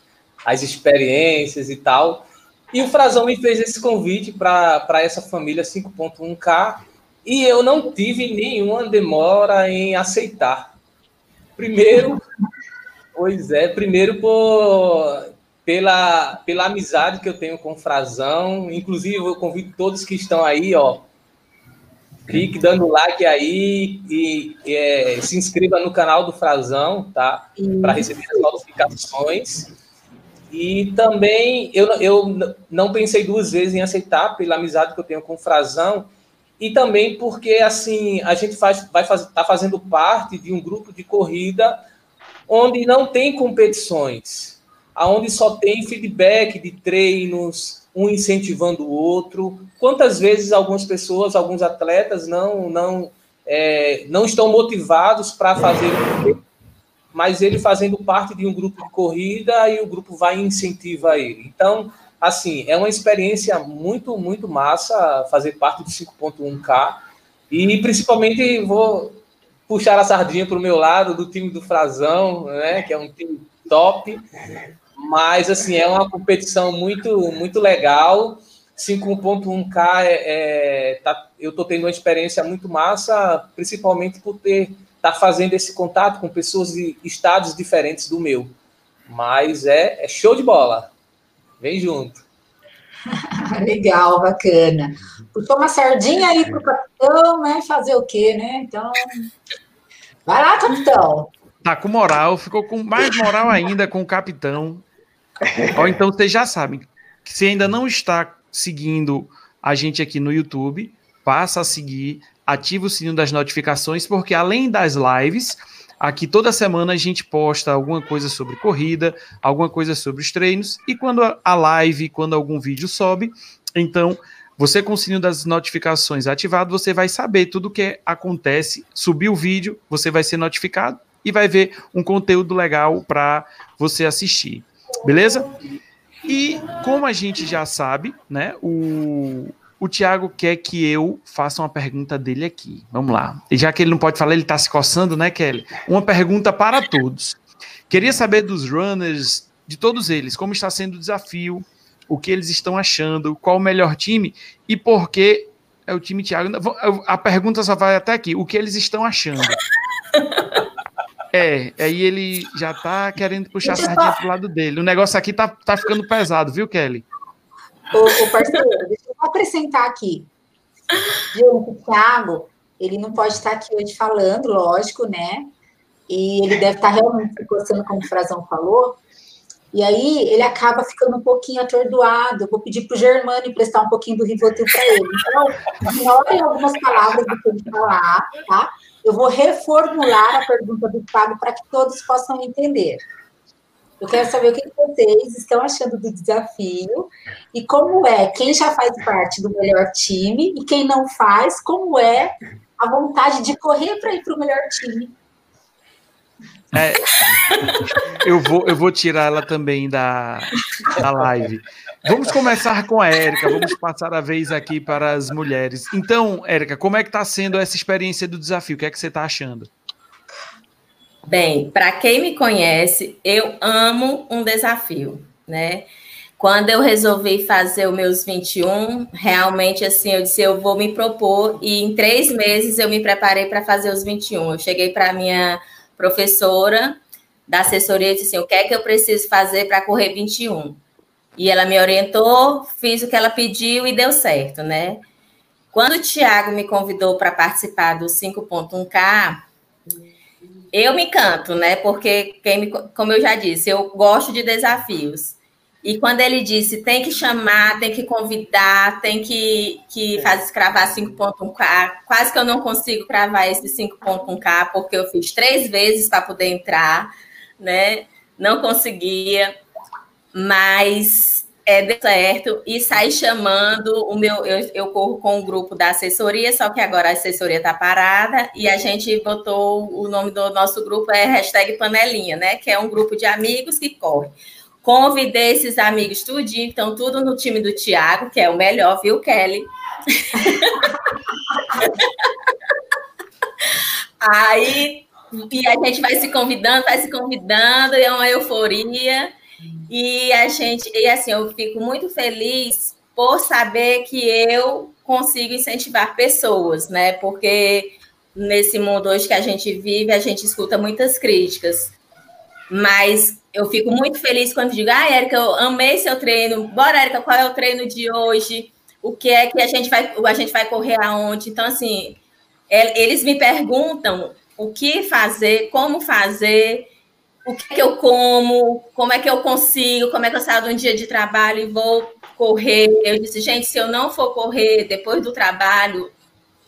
as experiências e tal. E o Frazão me fez esse convite para essa família 5.1K e eu não tive nenhuma demora em aceitar. Primeiro, pois é, primeiro por, pela, pela amizade que eu tenho com o Frazão. Inclusive, eu convido todos que estão aí, ó, clique dando like aí e, e é, se inscreva no canal do Frazão, tá? Para receber as notificações. E também eu, eu não pensei duas vezes em aceitar pela amizade que eu tenho com o Frazão e também porque assim a gente faz, vai estar tá fazendo parte de um grupo de corrida onde não tem competições, aonde só tem feedback de treinos, um incentivando o outro. Quantas vezes algumas pessoas, alguns atletas não não é, não estão motivados para fazer mas ele fazendo parte de um grupo de corrida e o grupo vai e incentiva ele. Então, assim, é uma experiência muito, muito massa fazer parte do 5.1K e principalmente vou puxar a sardinha para o meu lado do time do Frazão, né, que é um time top, mas assim, é uma competição muito, muito legal. 5.1K é, é tá, eu estou tendo uma experiência muito massa, principalmente por ter estar tá fazendo esse contato com pessoas de estados diferentes do meu. Mas é, é show de bola. Vem junto. *laughs* Legal, bacana. Puxou uma sardinha aí pro capitão, né? Fazer o quê, né? Então, vai lá, capitão. Tá com moral, ficou com mais moral ainda com o capitão. Ó, então vocês já sabem, se ainda não está seguindo a gente aqui no YouTube, passa a seguir, ativa o sininho das notificações, porque além das lives, aqui toda semana a gente posta alguma coisa sobre corrida, alguma coisa sobre os treinos, e quando a live, quando algum vídeo sobe, então você com o sininho das notificações ativado, você vai saber tudo o que acontece. Subir o vídeo, você vai ser notificado e vai ver um conteúdo legal para você assistir. Beleza? E como a gente já sabe, né, o, o Thiago quer que eu faça uma pergunta dele aqui. Vamos lá. E já que ele não pode falar, ele está se coçando, né, Kelly? Uma pergunta para todos. Queria saber dos runners, de todos eles, como está sendo o desafio, o que eles estão achando, qual o melhor time e por que é o time Thiago. A pergunta só vai até aqui. O que eles estão achando? *laughs* É, aí ele já tá querendo puxar a sardinha pro lado dele. O negócio aqui tá, tá ficando pesado, viu, Kelly? Ô, ô parceiro, deixa eu acrescentar aqui. o Thiago, ele não pode estar aqui hoje falando, lógico, né? E ele deve estar realmente se coçando, como o Frazão falou. E aí ele acaba ficando um pouquinho atordoado. Eu vou pedir para o Germano emprestar um pouquinho do Rivotril para ele. Então, *laughs* ignorem algumas palavras do que ele falar, tá? Eu vou reformular a pergunta do Thiago para que todos possam entender. Eu quero saber o que vocês estão achando do desafio e como é, quem já faz parte do melhor time e quem não faz, como é a vontade de correr para ir para o melhor time. É, eu, vou, eu vou tirar ela também da, da live. Vamos começar com a Érica, vamos passar a vez aqui para as mulheres. Então, Érica, como é que está sendo essa experiência do desafio? O que é que você está achando? Bem, para quem me conhece, eu amo um desafio, né? Quando eu resolvi fazer os meus 21, realmente assim, eu disse, eu vou me propor, e em três meses eu me preparei para fazer os 21. Eu cheguei para minha professora da assessoria e disse assim, o que é que eu preciso fazer para correr 21? E ela me orientou, fiz o que ela pediu e deu certo, né? Quando o Tiago me convidou para participar do 5.1K, eu me encanto, né? Porque, quem me, como eu já disse, eu gosto de desafios. E quando ele disse tem que chamar, tem que convidar, tem que, que fazer cravar 5.1K, quase que eu não consigo cravar esse 5.1K, porque eu fiz três vezes para poder entrar, né? Não conseguia mas é, deu certo e sai chamando o meu. Eu, eu corro com o grupo da assessoria, só que agora a assessoria está parada e a gente botou o nome do nosso grupo é hashtag panelinha, né? Que é um grupo de amigos que corre. Convidei esses amigos tudinho, então tudo no time do Tiago, que é o melhor, viu, Kelly? *laughs* Aí e a gente vai se convidando, vai se convidando, e é uma euforia. E a gente, e assim, eu fico muito feliz por saber que eu consigo incentivar pessoas, né? Porque nesse mundo hoje que a gente vive, a gente escuta muitas críticas. Mas eu fico muito feliz quando digo, ah, Érica, eu amei seu treino. Bora, Érica, qual é o treino de hoje? O que é que a gente vai, a gente vai correr aonde? Então, assim, é, eles me perguntam o que fazer, como fazer, o que, é que eu como, como é que eu consigo, como é que eu saio de um dia de trabalho e vou correr. Eu disse, gente, se eu não for correr depois do trabalho,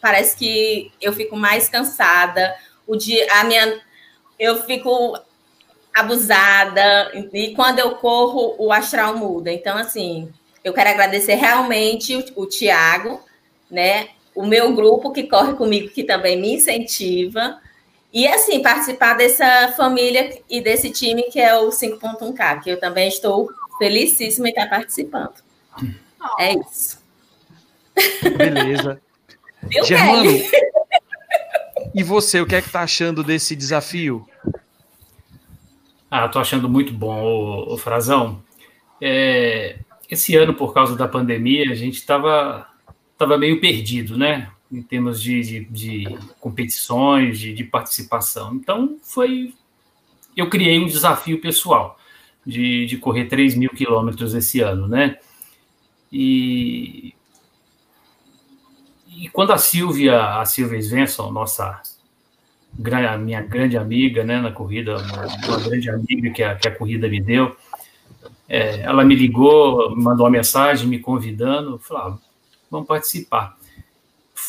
parece que eu fico mais cansada. O dia, a minha, eu fico abusada e quando eu corro o astral muda. Então, assim, eu quero agradecer realmente o, o Tiago, né? O meu grupo que corre comigo, que também me incentiva. E assim, participar dessa família e desse time que é o 5.1K, que eu também estou felicíssima em estar participando. É isso. Beleza. Germano, *laughs* e você, o que é que está achando desse desafio? Ah, estou achando muito bom, o, o Frazão. É, esse ano, por causa da pandemia, a gente estava tava meio perdido, né? Em termos de, de, de competições, de, de, participação. Então, foi. Eu criei um desafio pessoal de, de correr 3 mil quilômetros esse ano, né? E, e quando a Silvia, a Silvia Svensson, nossa minha grande amiga, né, na corrida, uma, uma grande amiga que a, que a corrida me deu, é, ela me ligou, mandou uma mensagem me convidando, falou, ah, vamos participar.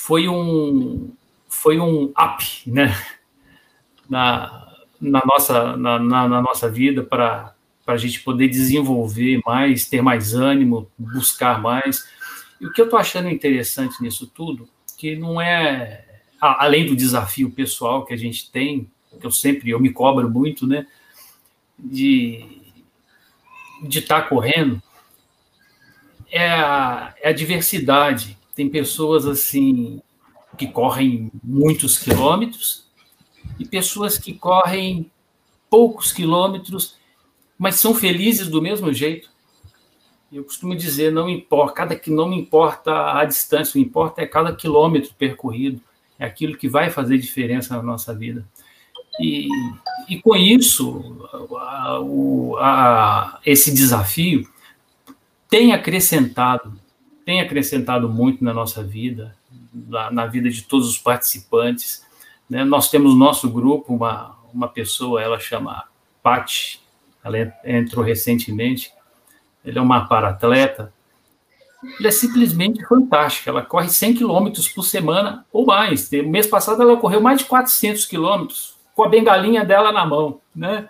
Foi um, foi um up, né, na, na, nossa, na, na, na nossa vida para a gente poder desenvolver mais, ter mais ânimo, buscar mais. E o que eu estou achando interessante nisso tudo, que não é, além do desafio pessoal que a gente tem, que eu sempre, eu me cobro muito, né, de de estar tá correndo é a, é a diversidade. Tem pessoas assim que correm muitos quilômetros e pessoas que correm poucos quilômetros, mas são felizes do mesmo jeito. Eu costumo dizer, não importa, cada que não importa a distância, o que importa é cada quilômetro percorrido, é aquilo que vai fazer diferença na nossa vida. E, e com isso, a, a, esse desafio tem acrescentado, tem acrescentado muito na nossa vida, na, na vida de todos os participantes. Né? Nós temos nosso grupo, uma, uma pessoa, ela chama Pati, ela entrou recentemente, ele é uma paratleta, ela é simplesmente fantástica. Ela corre 100 quilômetros por semana ou mais. Mês passado ela correu mais de 400 quilômetros com a bengalinha dela na mão, né?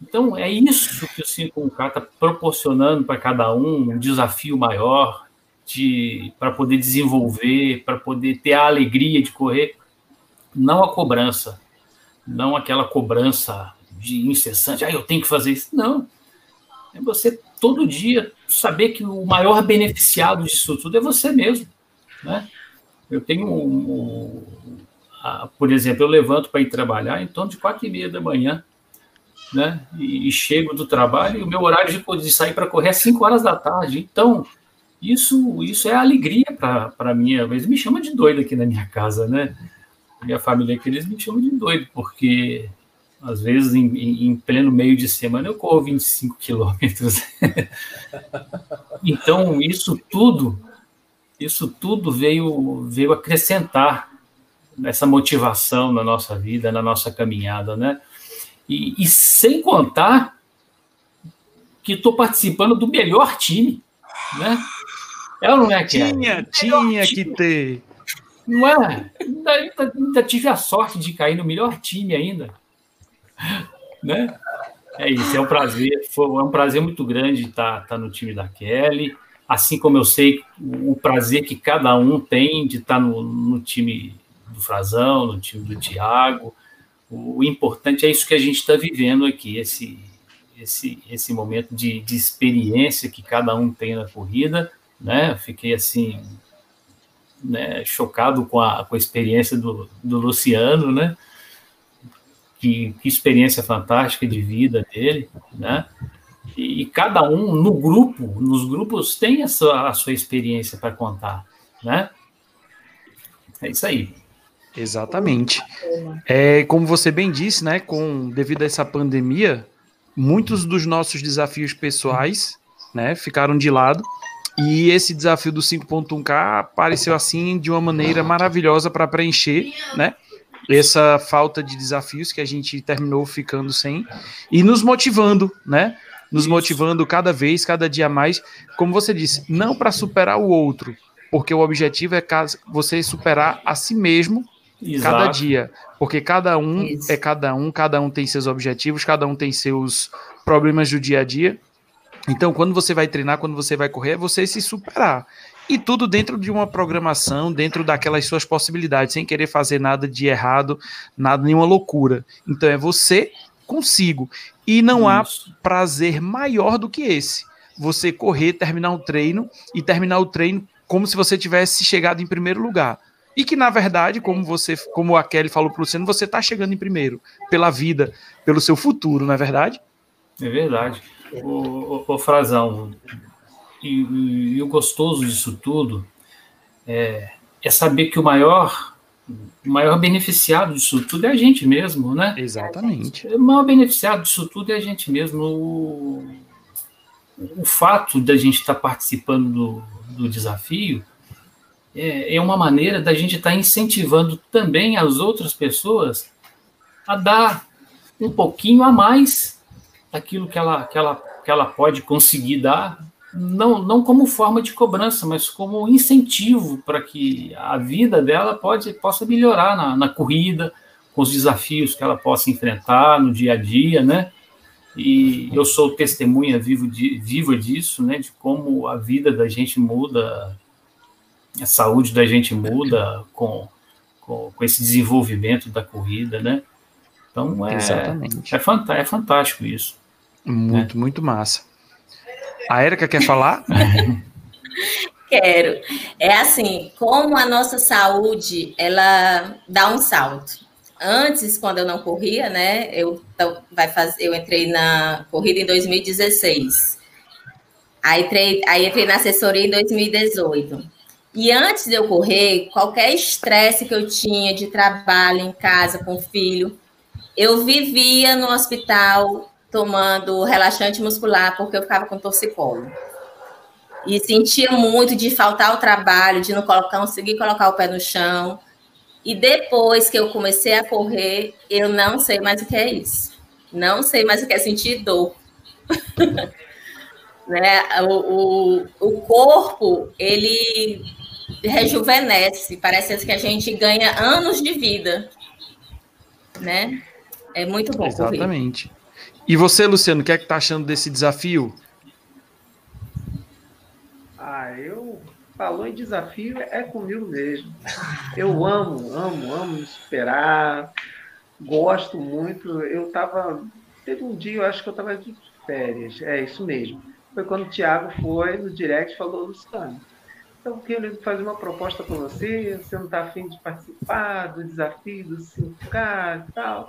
Então, é isso que o 5K está proporcionando para cada um, um desafio maior de para poder desenvolver, para poder ter a alegria de correr, não a cobrança, não aquela cobrança de incessante, ah, eu tenho que fazer isso. Não. É você todo dia saber que o maior beneficiado disso tudo é você mesmo, né? Eu tenho um, por exemplo, eu levanto para ir trabalhar em torno de quatro e meia da manhã, né? E, e chego do trabalho e o meu horário de, de sair para correr é cinco horas da tarde. Então, isso, isso é alegria para mim. Eles me chamam de doido aqui na minha casa, né? Minha família aqui, eles me chamam de doido, porque às vezes em, em, em pleno meio de semana eu corro 25 quilômetros. *laughs* então, isso tudo, isso tudo veio, veio acrescentar essa motivação na nossa vida, na nossa caminhada, né? E, e sem contar que estou participando do melhor time, né? É ou não é, que Tinha, tinha que ter. Não é? Ainda, ainda, ainda, tive a sorte de cair no melhor time ainda, né? É isso, é um prazer, foi, é um prazer muito grande estar, estar no time da Kelly, assim como eu sei o prazer que cada um tem de estar no, no time do Frazão, no time do Thiago. O, o importante é isso que a gente está vivendo aqui, esse, esse, esse momento de, de experiência que cada um tem na corrida. Né? Fiquei assim, né, chocado com a, com a experiência do, do Luciano, né? Que, que, experiência fantástica de vida dele, né? E, e, cada um no grupo, nos grupos tem a sua, a sua experiência para contar, né? É isso aí. Exatamente. É, como você bem disse, né, com devido a essa pandemia, muitos dos nossos desafios pessoais, né, ficaram de lado. E esse desafio do 5.1K apareceu assim de uma maneira maravilhosa para preencher, né? Essa falta de desafios que a gente terminou ficando sem e nos motivando, né? Nos motivando cada vez, cada dia mais, como você disse, não para superar o outro, porque o objetivo é você superar a si mesmo Exato. cada dia, porque cada um Isso. é cada um, cada um tem seus objetivos, cada um tem seus problemas do dia a dia. Então, quando você vai treinar, quando você vai correr, é você se superar. E tudo dentro de uma programação, dentro daquelas suas possibilidades, sem querer fazer nada de errado, nada, nenhuma loucura. Então, é você consigo. E não Isso. há prazer maior do que esse. Você correr, terminar o treino e terminar o treino como se você tivesse chegado em primeiro lugar. E que, na verdade, como você, como a Kelly falou para o Luciano, você está chegando em primeiro, pela vida, pelo seu futuro, não é verdade? É verdade. O, o, o Frazão, e, e, o gostoso disso tudo é, é saber que o maior, o maior beneficiado disso tudo é a gente mesmo, né? Exatamente. O maior beneficiado disso tudo é a gente mesmo. O, o fato da gente estar participando do, do desafio é, é uma maneira da gente estar incentivando também as outras pessoas a dar um pouquinho a mais daquilo que ela, que ela, que ela pode conseguir dar não, não como forma de cobrança, mas como incentivo para que a vida dela pode, possa melhorar na, na corrida, com os desafios que ela possa enfrentar no dia a dia, né? E eu sou testemunha vivo de, viva disso, né? De como a vida da gente muda, a saúde da gente muda com, com, com esse desenvolvimento da corrida, né? Então é, Exatamente. é, é fantástico isso. Muito, né? muito massa. A Érica quer falar? *laughs* Quero. É assim, como a nossa saúde, ela dá um salto. Antes, quando eu não corria, né, eu, vai fazer, eu entrei na corrida em 2016. Aí entrei, aí entrei na assessoria em 2018. E antes de eu correr, qualquer estresse que eu tinha de trabalho em casa com o filho, eu vivia no hospital tomando relaxante muscular porque eu ficava com torcicolo. E sentia muito de faltar o trabalho, de não colocar, conseguir colocar o pé no chão. E depois que eu comecei a correr, eu não sei mais o que é isso. Não sei mais o que é sentir dor. *laughs* né? o, o, o corpo, ele rejuvenesce. Parece que a gente ganha anos de vida. Né? É muito bom Exatamente. E você, Luciano, o que é que tá achando desse desafio? Ah, eu falou em desafio é comigo mesmo. Eu amo, amo, amo me superar. Gosto muito. Eu tava teve um dia, eu acho que eu tava de férias. É isso mesmo. Foi quando o Thiago foi no direct e falou, Luciano, eu quero fazer uma proposta para você, você não está afim de participar do desafio do 5K e tal.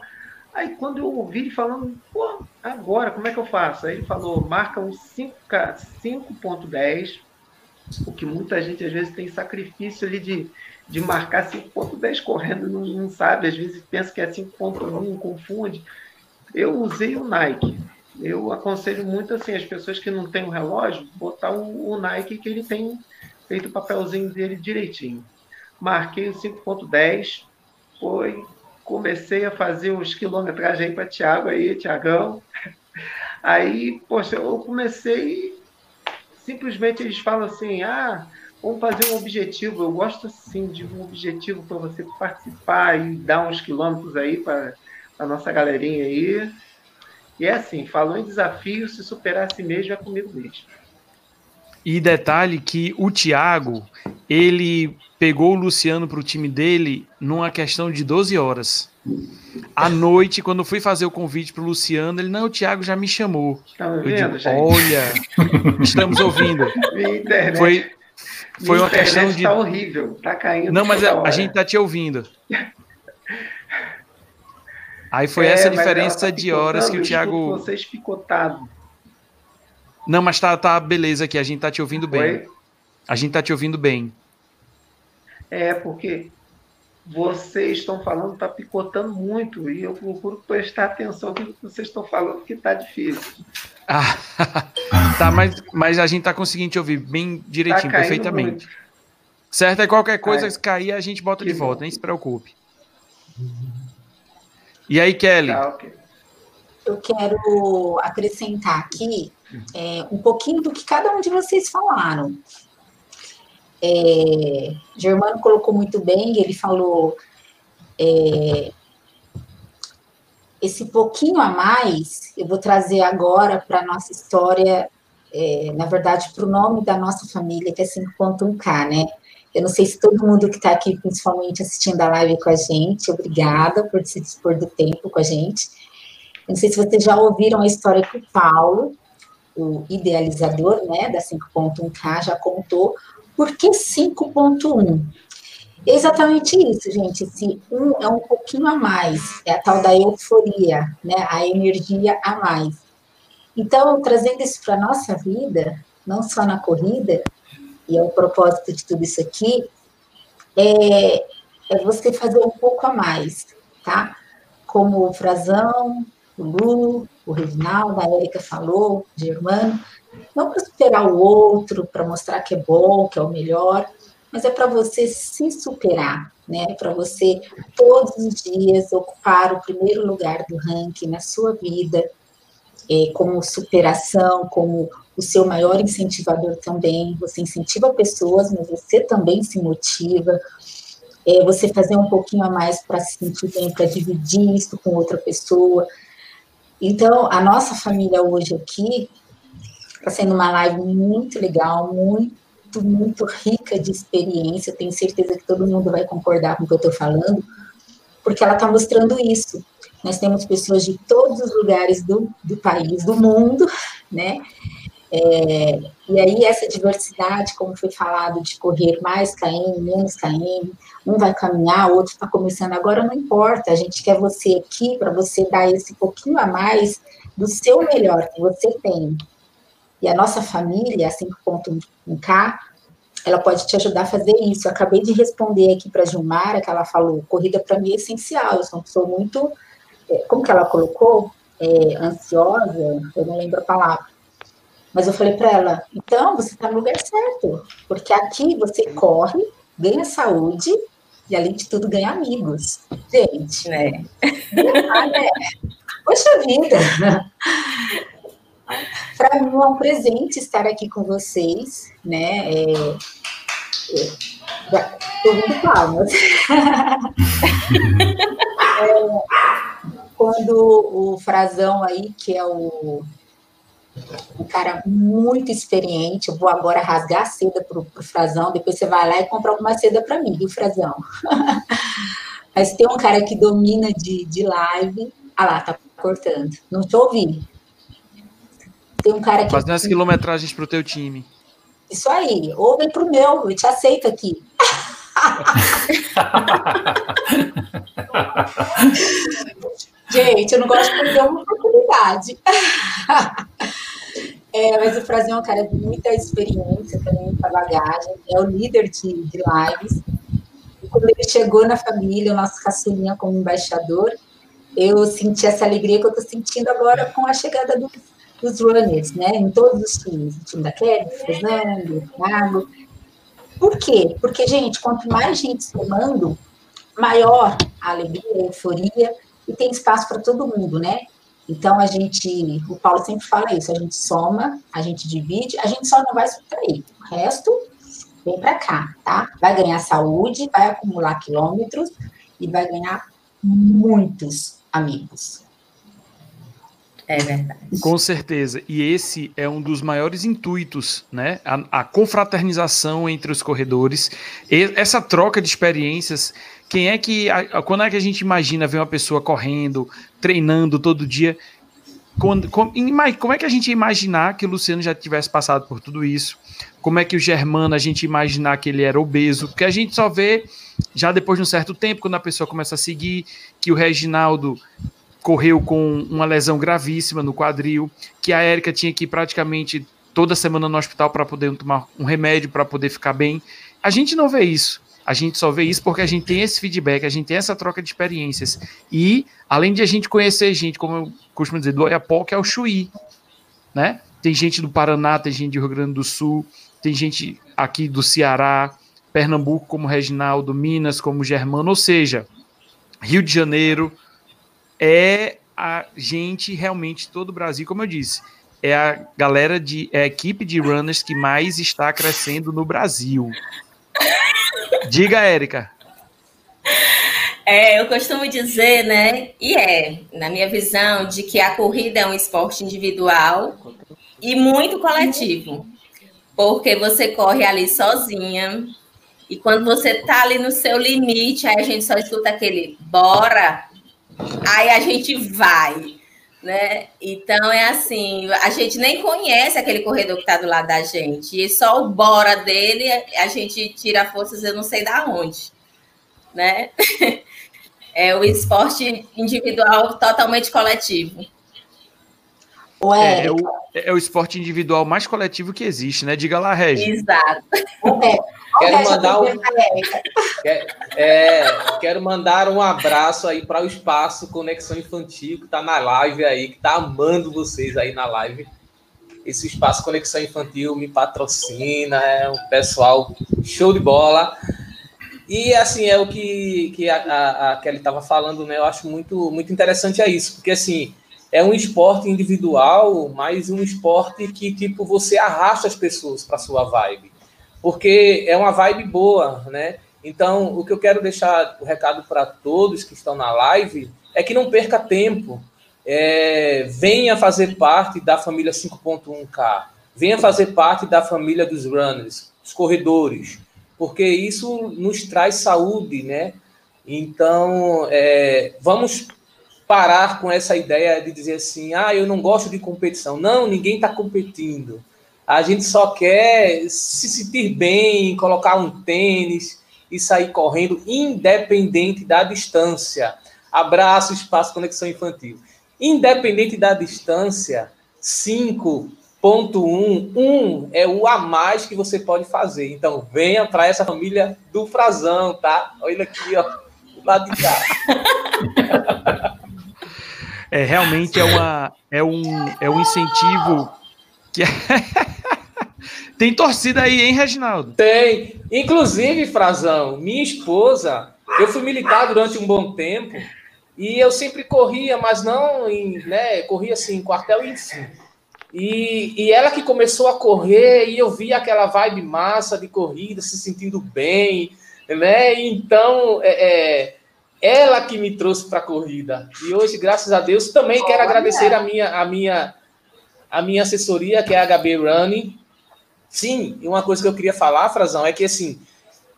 Aí quando eu ouvi ele falando, pô, agora como é que eu faço? Aí ele falou, marca um 5.10, o que muita gente às vezes tem sacrifício ali de, de marcar 5.10 correndo, não, não sabe, às vezes pensa que é 5.1, confunde. Eu usei o Nike. Eu aconselho muito assim as pessoas que não têm um relógio, botar o, o Nike que ele tem feito o papelzinho dele direitinho. Marquei o 5.10, foi comecei a fazer os quilometragem para Tiago aí, Tiagão. Aí, poxa, eu comecei, simplesmente eles falam assim, ah, vamos fazer um objetivo. Eu gosto, assim, de um objetivo para você participar e dar uns quilômetros aí para a nossa galerinha aí. E é assim, falou em desafio, se superar a si mesmo é comigo mesmo. E detalhe que o Thiago, ele pegou o Luciano para o time dele numa questão de 12 horas. À noite, quando fui fazer o convite para o Luciano, ele, não, o Thiago já me chamou. Tá ouvindo, eu digo, olha, estamos ouvindo. *laughs* Minha internet, foi foi uma questão de. Tá horrível, tá caindo. Não, mas a, a, gente tá te ouvindo. *laughs* Aí foi é, essa diferença tá de horas que o Thiago. Vocês picotados. Não, mas tá, tá beleza aqui, a gente tá te ouvindo bem. Oi? A gente tá te ouvindo bem. É, porque vocês estão falando, tá picotando muito, e eu procuro prestar atenção no que vocês estão falando, que tá difícil. Ah, *laughs* tá, mas, mas a gente tá conseguindo te ouvir bem direitinho, tá perfeitamente. Muito. Certo? É qualquer coisa, que cair, a gente bota que de volta, bom. nem se preocupe. E aí, Kelly? Tá, okay. Eu quero acrescentar aqui é, um pouquinho do que cada um de vocês falaram. É, Germano colocou muito bem, ele falou é, esse pouquinho a mais, eu vou trazer agora para a nossa história, é, na verdade, para o nome da nossa família, que é 5.1K, né? Eu não sei se todo mundo que está aqui, principalmente assistindo a live com a gente, obrigada por se dispor do tempo com a gente. Eu não sei se vocês já ouviram a história que o Paulo, o idealizador né, da 5.1K, já contou por que 5.1. Exatamente isso, gente. Esse um é um pouquinho a mais, é a tal da euforia, né? A energia a mais. Então, trazendo isso para a nossa vida, não só na corrida, e é o propósito de tudo isso aqui, é, é você fazer um pouco a mais, tá? Como o Frazão, o Lu, o Reginaldo, a Érica falou, o Germano, não para superar o outro, para mostrar que é bom, que é o melhor, mas é para você se superar, né? Para você todos os dias ocupar o primeiro lugar do ranking na sua vida, é, como superação, como o seu maior incentivador também. Você incentiva pessoas, mas você também se motiva. É, você fazer um pouquinho a mais para se sentir bem, para dividir isso com outra pessoa. Então, a nossa família hoje aqui está sendo uma live muito legal, muito muito, rica de experiência. Tenho certeza que todo mundo vai concordar com o que eu estou falando, porque ela está mostrando isso. Nós temos pessoas de todos os lugares do, do país, do mundo, né? É, e aí essa diversidade, como foi falado, de correr mais KM, menos KM, um vai caminhar, o outro está começando agora, não importa, a gente quer você aqui para você dar esse pouquinho a mais do seu melhor que você tem, e a nossa família, a 5.1K, ela pode te ajudar a fazer isso. Eu acabei de responder aqui para a Gilmara, que ela falou, corrida para mim é essencial, eu sou uma pessoa muito, é, como que ela colocou? É, ansiosa, eu não lembro a palavra. Mas eu falei para ela, então você está no lugar certo, porque aqui você corre, ganha saúde e, além de tudo, ganha amigos. Gente, né? Ah, né? Poxa vida! *laughs* Para mim é um presente estar aqui com vocês, né? É, é, palmas. *laughs* é, quando o Frazão aí, que é o um cara muito experiente. Eu vou agora rasgar a seda para o Frazão, depois você vai lá e compra alguma seda para mim, viu, Frazão? *laughs* Mas tem um cara que domina de, de live. Ah lá, tá cortando. Não te ouvi. Tem um cara que. Fazendo as quilometragens para o teu time. Isso aí. Ou vem pro meu, eu te aceito aqui. *laughs* Gente, eu não gosto de perder uma oportunidade. é, mas o Frazão é um cara de muita experiência, tem muita bagagem, é o líder de, de lives. E quando ele chegou na família, o nosso caçulinha como embaixador, eu senti essa alegria que eu estou sentindo agora com a chegada do dos runners, né, em todos os times, o time da Kelly, do Fernando, do Thiago. Por quê? Porque, gente, quanto mais gente somando, maior a alegria, a euforia, e tem espaço para todo mundo, né? Então, a gente, o Paulo sempre fala isso, a gente soma, a gente divide, a gente só não vai subtrair. O resto, vem para cá, tá? Vai ganhar saúde, vai acumular quilômetros e vai ganhar muitos amigos. É verdade. Com certeza. E esse é um dos maiores intuitos, né? A, a, confraternização entre os corredores. E essa troca de experiências. Quem é que. A, quando é que a gente imagina ver uma pessoa correndo, treinando todo dia? Quando, como, como é que a gente ia imaginar que o Luciano já tivesse passado por tudo isso? Como é que o Germano, a gente imaginar que ele era obeso? Porque a gente só vê, já depois de um certo tempo, quando a pessoa começa a seguir, que o Reginaldo correu com uma lesão gravíssima no quadril, que a Érica tinha que ir praticamente toda semana no hospital para poder tomar um remédio para poder ficar bem. A gente não vê isso. A gente só vê isso porque a gente tem esse feedback, a gente tem essa troca de experiências. E, além de a gente conhecer gente, como eu costumo dizer, do Oiapoque é o Chuí, né? Tem gente do Paraná, tem gente do Rio Grande do Sul, tem gente aqui do Ceará, Pernambuco como Reginaldo, Minas como Germano, ou seja, Rio de Janeiro, é a gente realmente, todo o Brasil, como eu disse, é a galera de é a equipe de runners que mais está crescendo no Brasil. Diga, Érica. É, eu costumo dizer, né, e é, na minha visão, de que a corrida é um esporte individual e muito coletivo. Porque você corre ali sozinha, e quando você tá ali no seu limite, aí a gente só escuta aquele bora, aí a gente vai, né? Então é assim, a gente nem conhece aquele corredor que está do lado da gente, e só o bora dele a gente tira forças, eu não sei da onde, né? *laughs* É o esporte individual totalmente coletivo. É, é, o, é o esporte individual mais coletivo que existe, né? Diga lá, Regi. Exato. Quero mandar um, é, quero mandar um abraço aí para o espaço Conexão Infantil que está na live aí, que está amando vocês aí na live. Esse espaço Conexão Infantil me patrocina, é um pessoal show de bola. E assim, é o que, que a, a, a Kelly estava falando, né? Eu acho muito, muito interessante é isso, porque assim, é um esporte individual, mas um esporte que, tipo, você arrasta as pessoas para sua vibe. Porque é uma vibe boa, né? Então, o que eu quero deixar o recado para todos que estão na live é que não perca tempo. É, venha fazer parte da família 5.1K. Venha fazer parte da família dos runners, dos corredores porque isso nos traz saúde, né? Então, é, vamos parar com essa ideia de dizer assim, ah, eu não gosto de competição. Não, ninguém está competindo. A gente só quer se sentir bem, colocar um tênis e sair correndo, independente da distância. Abraço, espaço, conexão infantil. Independente da distância, 5, Ponto um, um é o a mais que você pode fazer. Então, venha para essa família do Frazão, tá? Olha aqui, ó, do lado de cá. *laughs* É, realmente é, uma, é, um, é um incentivo que é... *laughs* Tem torcida aí, hein, Reginaldo? Tem. Inclusive, Frazão, minha esposa, eu fui militar durante um bom tempo e eu sempre corria, mas não em, né, corria assim, em quartel e enfim. E, e ela que começou a correr, e eu vi aquela vibe massa de corrida, se sentindo bem, né? Então, é, é ela que me trouxe para a corrida. E hoje, graças a Deus, também quero agradecer a minha, a, minha, a minha assessoria, que é a HB Running. Sim, e uma coisa que eu queria falar, Frazão, é que assim,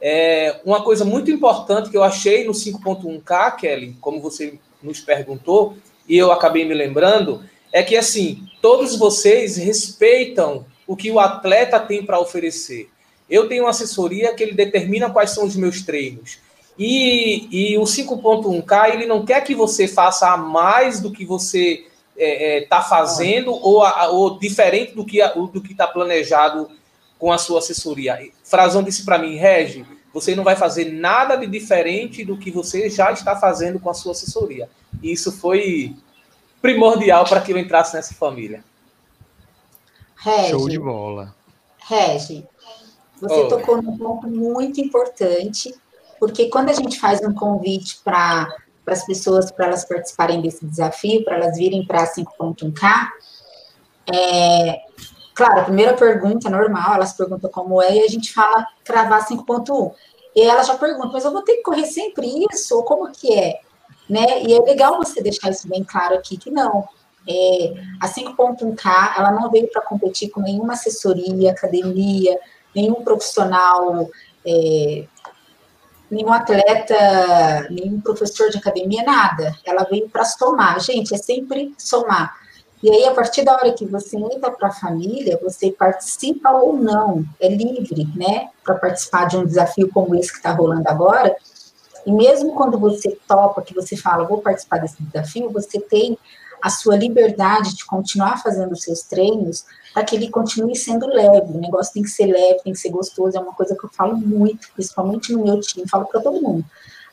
é uma coisa muito importante que eu achei no 5.1K, Kelly, como você nos perguntou, e eu acabei me lembrando, é que assim, todos vocês respeitam o que o atleta tem para oferecer. Eu tenho uma assessoria que ele determina quais são os meus treinos. E, e o 5.1K, ele não quer que você faça a mais do que você está é, é, tá fazendo ou, a, ou diferente do que do que está planejado com a sua assessoria. Frazão disse para mim, Regi, você não vai fazer nada de diferente do que você já está fazendo com a sua assessoria. E isso foi primordial para que eu entrasse nessa família. Regi, Show de bola. Regi, você oh. tocou num ponto muito importante, porque quando a gente faz um convite para as pessoas, para elas participarem desse desafio, para elas virem para 5.1K, é, claro, a primeira pergunta normal, elas perguntam como é, e a gente fala cravar 5.1. E elas já perguntam, mas eu vou ter que correr sempre isso? Ou como que é? né? E é legal você deixar isso bem claro aqui, que não. É, a 5.1K, ela não veio para competir com nenhuma assessoria, academia, nenhum profissional, é, nenhum atleta, nenhum professor de academia, nada. Ela veio para somar. Gente, é sempre somar. E aí, a partir da hora que você entra para a família, você participa ou não, é livre, né, para participar de um desafio como esse que está rolando agora. E mesmo quando você topa, que você fala, vou participar desse desafio, você tem a sua liberdade de continuar fazendo os seus treinos para que ele continue sendo leve. O negócio tem que ser leve, tem que ser gostoso. É uma coisa que eu falo muito, principalmente no meu time, falo para todo mundo.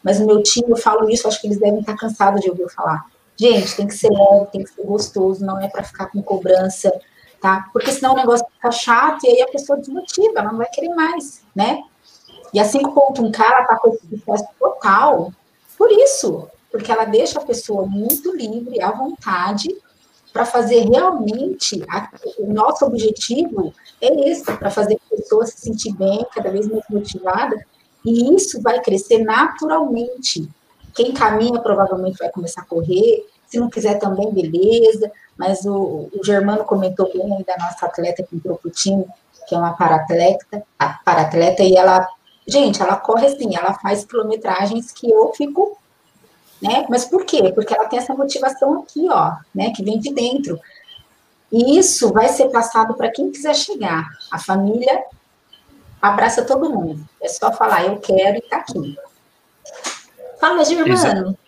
Mas no meu time eu falo isso, acho que eles devem estar cansados de ouvir eu falar. Gente, tem que ser leve, tem que ser gostoso, não é para ficar com cobrança, tá? Porque senão o negócio fica chato e aí a pessoa desmotiva, ela não vai querer mais, né? E a 5.1K está com esse sucesso total por isso, porque ela deixa a pessoa muito livre, à vontade, para fazer realmente a, o nosso objetivo é esse, para fazer a pessoa se sentir bem, cada vez mais motivada, e isso vai crescer naturalmente. Quem caminha provavelmente vai começar a correr, se não quiser também, beleza, mas o, o Germano comentou bem da nossa atleta que entrou para o time, que é uma paratleta, paratleta, e ela Gente, ela corre assim, ela faz quilometragens que eu fico, né? Mas por quê? Porque ela tem essa motivação aqui, ó, né? Que vem de dentro. E isso vai ser passado para quem quiser chegar. A família abraça todo mundo. É só falar, eu quero e tá aqui. Fala, Germano.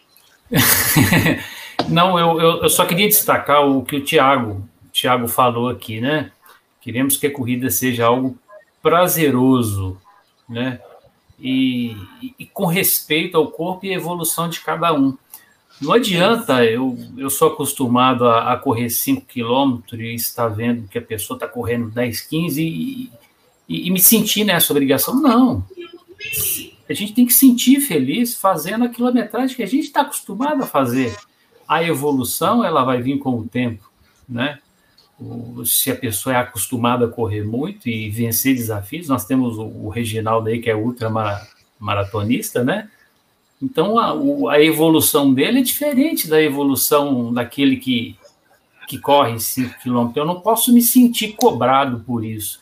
*laughs* Não, eu, eu, eu, só queria destacar o que o Tiago Tiago falou aqui, né? Queremos que a corrida seja algo prazeroso, né? E, e, com respeito ao corpo e evolução de cada um. Não adianta, eu, eu sou acostumado a, a correr 5 quilômetros e estar vendo que a pessoa está correndo 10, 15 e, e, e, me sentir nessa obrigação. Não. A gente tem que sentir feliz fazendo a quilometragem que a gente está acostumado a fazer. A evolução, ela vai vir com o tempo, né? Se a pessoa é acostumada a correr muito e vencer desafios, nós temos o, Reginaldo aí, que é ultramaratonista, né? Então, a, a, evolução dele é diferente da evolução daquele que, que corre 5 km. Eu não posso me sentir cobrado por isso.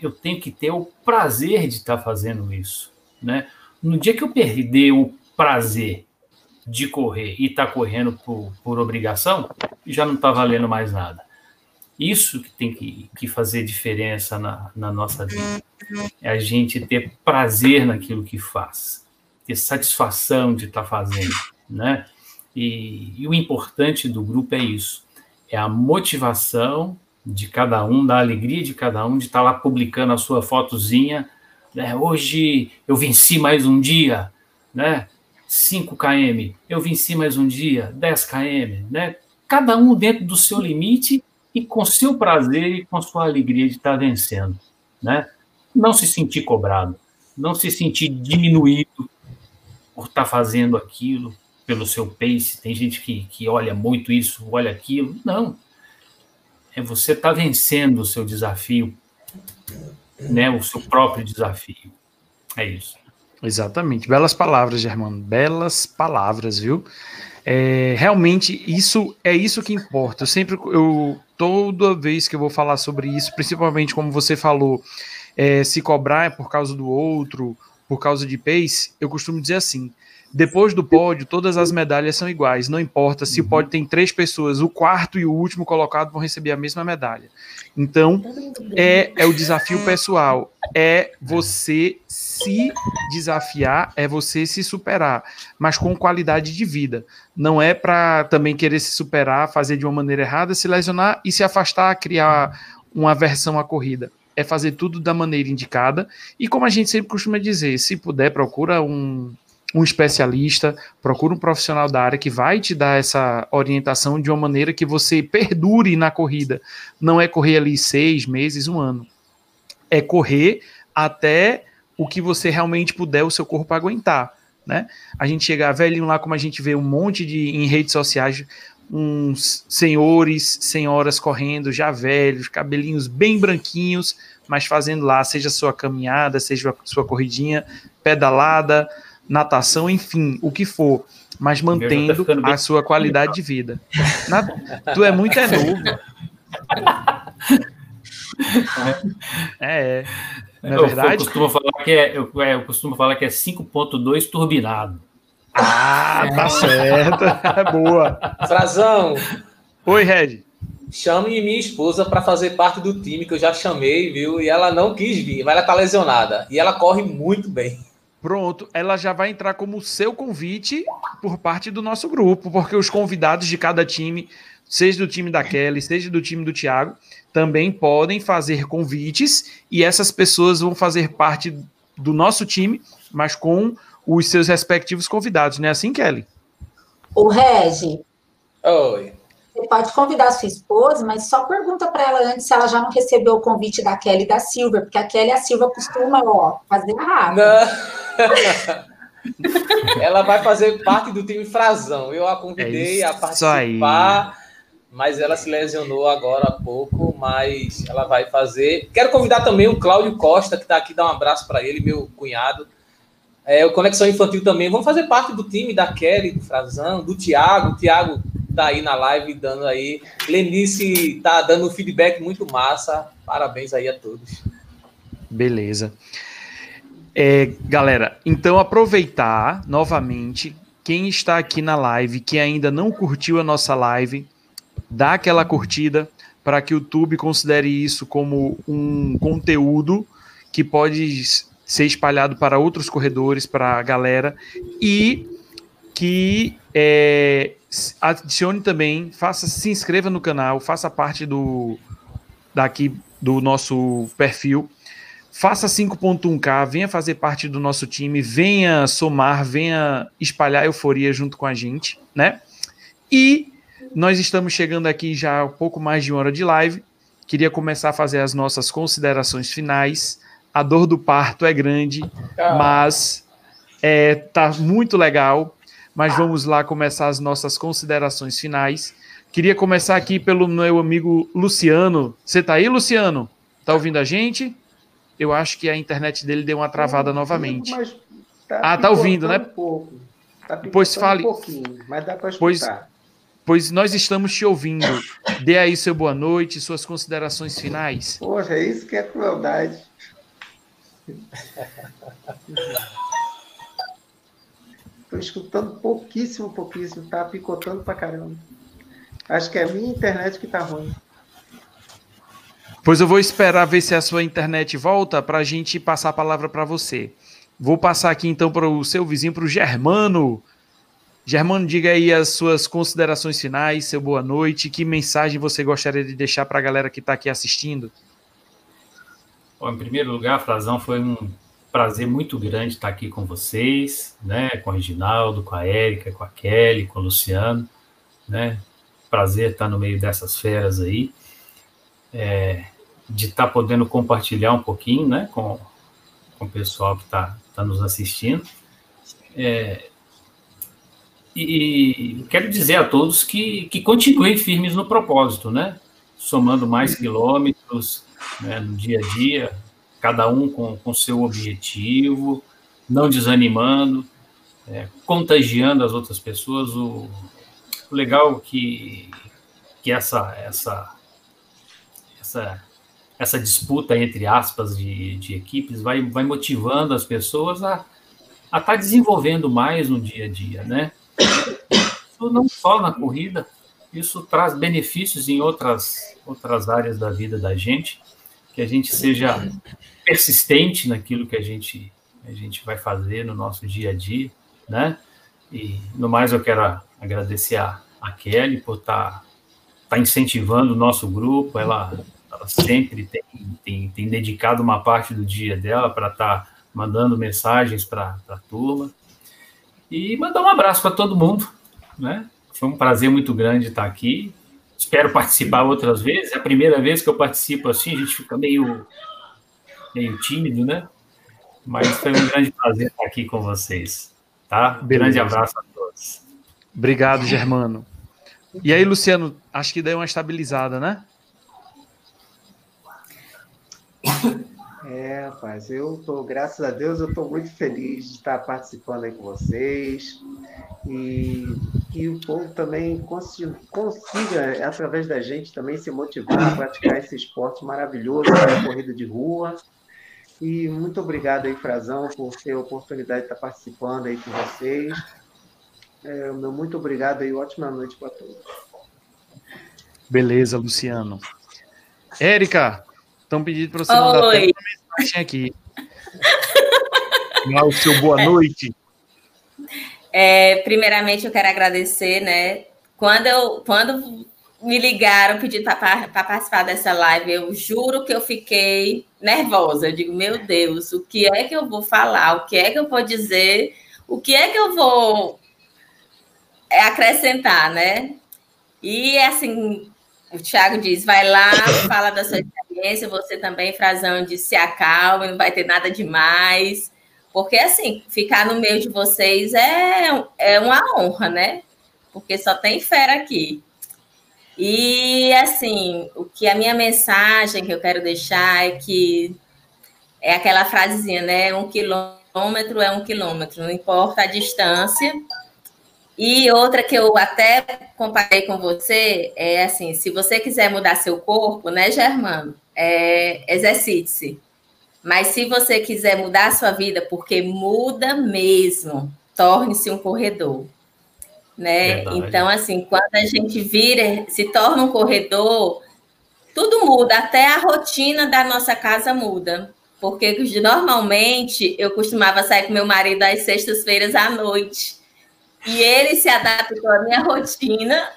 Eu tenho que ter o prazer de estar fazendo isso. Né? No dia que eu perder o prazer de correr e estar correndo por, por obrigação, já não está valendo mais nada. Isso que tem que, que fazer diferença na, na nossa vida. É a gente ter prazer naquilo que faz ter satisfação de estar tá fazendo, né? E, e, o importante do grupo é isso, é a motivação de cada um, da alegria de cada um de estar tá lá publicando a sua fotozinha, né? Hoje eu venci mais um dia, né? 5 km, eu venci mais um dia, 10 km, né? Cada um dentro do seu limite e com seu prazer e com sua alegria de estar vencendo, né? Não se sentir cobrado, não se sentir diminuído por estar fazendo aquilo, pelo seu pace. Tem gente que, que olha muito isso, olha aquilo. Não. É você estar vencendo o seu desafio, né? O seu próprio desafio. É isso. Exatamente. Belas palavras, Germano. Belas palavras, viu? É, realmente isso é isso que importa. Eu sempre, eu toda vez que eu vou falar sobre isso, principalmente como você falou, é, se cobrar é por causa do outro, por causa de pace, eu costumo dizer assim: depois do pódio, todas as medalhas são iguais. Não importa se uhum. o pódio tem três pessoas, o quarto e o último colocado vão receber a mesma medalha. Então, é, é o desafio pessoal. É você se desafiar, é você se superar, mas com qualidade de vida. Não é para também querer se superar, fazer de uma maneira errada, se lesionar e se afastar, criar uma aversão à corrida é fazer tudo da maneira indicada. E como a gente sempre costuma dizer, se puder, procura um, um especialista, procura um profissional da área que vai te dar essa orientação de uma maneira que você perdure na corrida. Não é correr ali seis meses, um ano. É correr até o que você realmente puder o seu corpo aguentar. Né? A gente chegar velhinho lá, como a gente vê um monte de em redes sociais, uns senhores, senhoras correndo, já velhos, cabelinhos bem branquinhos, mas fazendo lá, seja sua caminhada, seja sua corridinha, pedalada, natação, enfim, o que for, mas tá mantendo tá a sua qualidade de vida. Na, tu é muito é novo. é, é. Na é verdade. Eu costumo falar que é, eu, é, eu costumo falar que é 5.2 turbinado. Ah, tá certo. É boa. Frazão. Oi, Red. Chame minha esposa para fazer parte do time que eu já chamei, viu? E ela não quis vir, mas ela tá lesionada. E ela corre muito bem. Pronto, ela já vai entrar como seu convite por parte do nosso grupo, porque os convidados de cada time, seja do time da Kelly, seja do time do Thiago, também podem fazer convites e essas pessoas vão fazer parte do nosso time, mas com os seus respectivos convidados, não é assim, Kelly? O Regi. Oi. Você pode convidar a sua esposa, mas só pergunta para ela antes se ela já não recebeu o convite da Kelly e da Silva, porque a Kelly e a Silva costumam, ó, fazer rápido. *laughs* ela vai fazer parte do time Frazão. Eu a convidei é a participar, mas ela se lesionou agora há pouco, mas ela vai fazer. Quero convidar também o Cláudio Costa, que está aqui, dar um abraço para ele, meu cunhado é, o Conexão Infantil também vão fazer parte do time da Kelly, do Frazão, do Thiago. O Thiago tá aí na live dando aí. Lenice tá dando um feedback muito massa. Parabéns aí a todos. Beleza. É, galera, então aproveitar novamente quem está aqui na live que ainda não curtiu a nossa live, dá aquela curtida para que o YouTube considere isso como um conteúdo que pode ser espalhado para outros corredores, para a galera. E que é, adicione também, faça, se inscreva no canal, faça parte do daqui do nosso perfil. Faça 5.1K, venha fazer parte do nosso time, venha somar, venha espalhar euforia junto com a gente, né? E nós estamos chegando aqui já um pouco mais de uma hora de live. Queria começar a fazer as nossas considerações finais. A dor do parto é grande, ah. mas é, tá muito legal mas vamos lá começar as nossas considerações finais. Queria começar aqui pelo meu amigo Luciano. Você tá aí, Luciano? Tá ouvindo a gente? Eu acho que a internet dele deu uma travada novamente. Tá ah, tá ouvindo, né? Um pouco. Tá pois fale. Um pouquinho, mas dá para pois, pois nós estamos te ouvindo. Dê aí seu boa noite, suas considerações finais. Poxa, é isso que é crueldade. Estou escutando pouquíssimo, pouquíssimo. Tá picotando pra caramba. Acho que é a minha internet que tá ruim. Pois eu vou esperar ver se a sua internet volta para a gente passar a palavra para você. Vou passar aqui então para o seu vizinho, para o Germano. Germano, diga aí as suas considerações finais, seu boa noite. Que mensagem você gostaria de deixar para a galera que está aqui assistindo? Bom, em primeiro lugar, Frazão, foi um prazer muito grande estar aqui com vocês, né? Com o Reginaldo, com a Érica, com a Kelly, com o Luciano, né? Prazer estar no meio dessas feras aí, é, de estar podendo compartilhar um pouquinho, né? Com, com o pessoal que está tá nos assistindo. É, e quero dizer a todos que, que continuem firmes no propósito, né? Somando mais quilômetros né, no dia a dia, cada um com, com seu objetivo, não desanimando, é, contagiando as outras pessoas. O, o legal é que, que essa, essa, essa, essa disputa, entre aspas, de, de equipes vai, vai motivando as pessoas a estar tá desenvolvendo mais no dia a dia, né? Isso não só na corrida, isso traz benefícios em outras, outras áreas da vida da gente que a gente seja persistente naquilo que a gente, a gente vai fazer no nosso dia a dia, né? E no mais eu quero agradecer a, a Kelly por estar tá, tá incentivando o nosso grupo, ela, ela sempre tem, tem, tem, dedicado uma parte do dia dela para estar tá mandando mensagens para a turma. E mandar um abraço para todo mundo, né? Foi um prazer muito grande estar aqui espero participar outras vezes. É a primeira vez que eu participo assim, a gente fica meio, meio tímido, né? Mas foi um grande prazer estar aqui com vocês. Tá? Um grande abraço a todos. Obrigado, Germano. E aí, Luciano, acho que deu uma estabilizada, né? É, rapaz, eu tô, graças a Deus, eu estou muito feliz de estar participando aí com vocês e que o povo também consiga, consiga, através da gente, também se motivar a praticar esse esporte maravilhoso que é a corrida de rua. E muito obrigado aí, Frazão, por ter a oportunidade de estar participando aí com vocês. É, meu muito obrigado aí, ótima noite para todos. Beleza, Luciano. Érica, estão pedindo para você mandar uma mensagem aqui. *laughs* Dá o seu boa noite. É, primeiramente, eu quero agradecer, né? Quando, eu, quando me ligaram pedindo para participar dessa live, eu juro que eu fiquei nervosa. Eu digo, meu Deus, o que é que eu vou falar? O que é que eu vou dizer? O que é que eu vou é, acrescentar, né? E assim, o Thiago diz: vai lá, fala da sua experiência, você também, Frazão, de se acalme, não vai ter nada demais. Porque, assim, ficar no meio de vocês é, é uma honra, né? Porque só tem fera aqui. E, assim, o que a minha mensagem que eu quero deixar é que é aquela frasezinha, né? Um quilômetro é um quilômetro, não importa a distância. E outra que eu até comparei com você é assim: se você quiser mudar seu corpo, né, Germano? É, exercite-se. Mas se você quiser mudar a sua vida, porque muda mesmo, torne-se um corredor. Né? Então, assim, quando a gente vira, se torna um corredor, tudo muda, até a rotina da nossa casa muda. Porque normalmente eu costumava sair com meu marido às sextas-feiras à noite. E ele se adaptou à minha rotina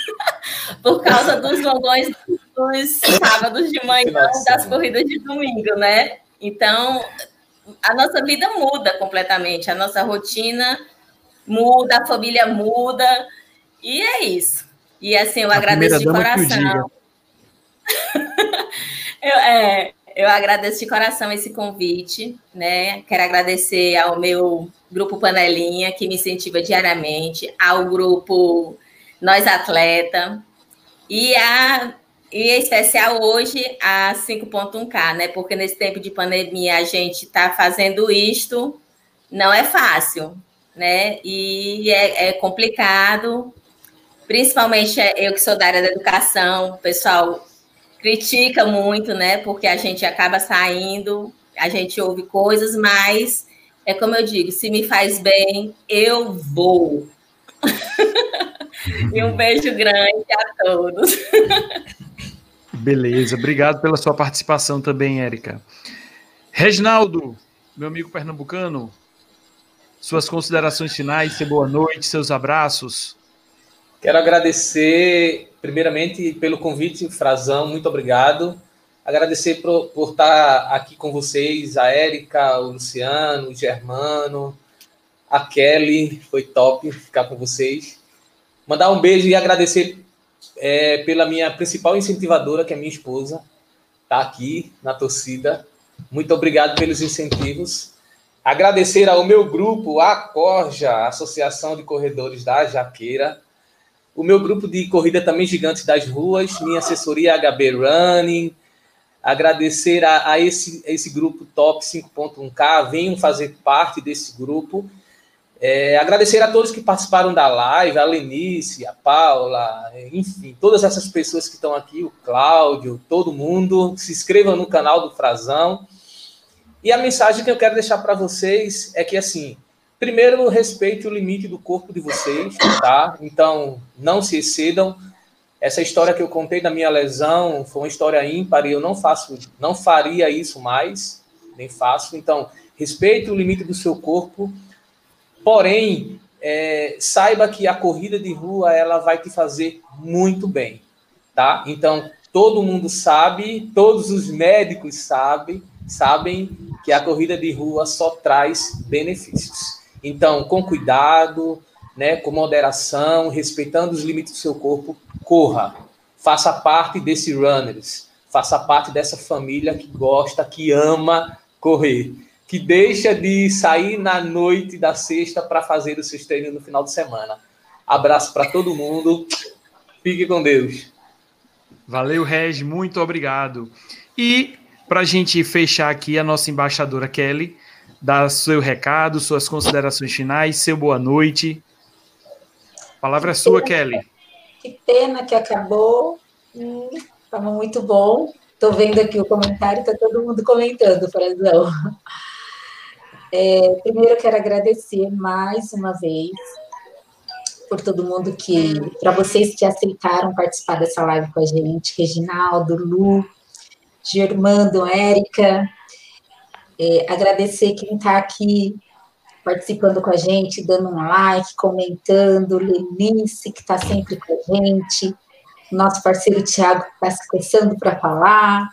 *laughs* por causa dos longões dos sábados de manhã, das corridas de domingo, né? Então, a nossa vida muda completamente, a nossa rotina muda, a família muda, e é isso. E assim, eu a agradeço de coração. *laughs* eu, é, eu agradeço de coração esse convite, né? Quero agradecer ao meu grupo Panelinha, que me incentiva diariamente, ao grupo Nós Atleta, e a e em especial hoje a 5.1K, né? Porque nesse tempo de pandemia a gente está fazendo isto, não é fácil, né? E é, é, complicado, principalmente eu que sou da área da educação, o pessoal critica muito, né? Porque a gente acaba saindo, a gente ouve coisas, mas é como eu digo, se me faz bem, eu vou. *laughs* e um beijo grande a todos. *laughs* Beleza, obrigado pela sua participação também, Érica. Reginaldo, meu amigo pernambucano, suas considerações finais, seu boa noite, seus abraços. Quero agradecer, primeiramente, pelo convite, Frazão, muito obrigado. Agradecer por, por estar aqui com vocês, a Érica, o Luciano, o Germano, a Kelly, foi top ficar com vocês. Mandar um beijo e agradecer é, pela minha principal incentivadora, que é minha esposa, tá aqui na torcida. Muito obrigado pelos incentivos. Agradecer ao meu grupo, a Corja, Associação de Corredores da Jaqueira, o meu grupo de corrida também Gigantes das Ruas, minha assessoria HB Running. Agradecer a, a esse, a esse grupo Top 5.1K, venham fazer parte desse grupo é, agradecer a todos que participaram da live, a Lenice, a Paula, enfim, todas essas pessoas que estão aqui, o Cláudio, todo mundo. Se inscrevam no canal do Frazão. E a mensagem que eu quero deixar para vocês é que, assim, primeiro, respeite o limite do corpo de vocês, tá? Então, não se excedam. Essa história que eu contei da minha lesão foi uma história ímpar e eu não faço, não faria isso mais, nem faço. Então, respeite o limite do seu corpo Porém, é, saiba que a corrida de rua ela vai te fazer muito bem, tá? Então todo mundo sabe, todos os médicos sabem, sabem que a corrida de rua só traz benefícios. Então, com cuidado, né, com moderação, respeitando os limites do seu corpo, corra. Faça parte desse runners, faça parte dessa família que gosta, que ama correr que deixa de sair na noite da sexta para fazer os seus treinos no final de semana. Abraço para todo mundo. Fique com Deus. Valeu, Reg, muito obrigado. E para a gente fechar aqui, a nossa embaixadora Kelly, dar seu recado, suas considerações finais, seu boa noite. A palavra é sua, Kelly. Que pena que acabou. Estava hum, muito bom. Estou vendo aqui o comentário, está todo mundo comentando, Frazão. É, primeiro, quero agradecer mais uma vez por todo mundo que, para vocês que aceitaram participar dessa live com a gente, Reginaldo, Lu, Germando, Érica, é, agradecer quem está aqui participando com a gente, dando um like, comentando, Lenice, que está sempre com a gente, nosso parceiro Tiago, que está se coçando para falar,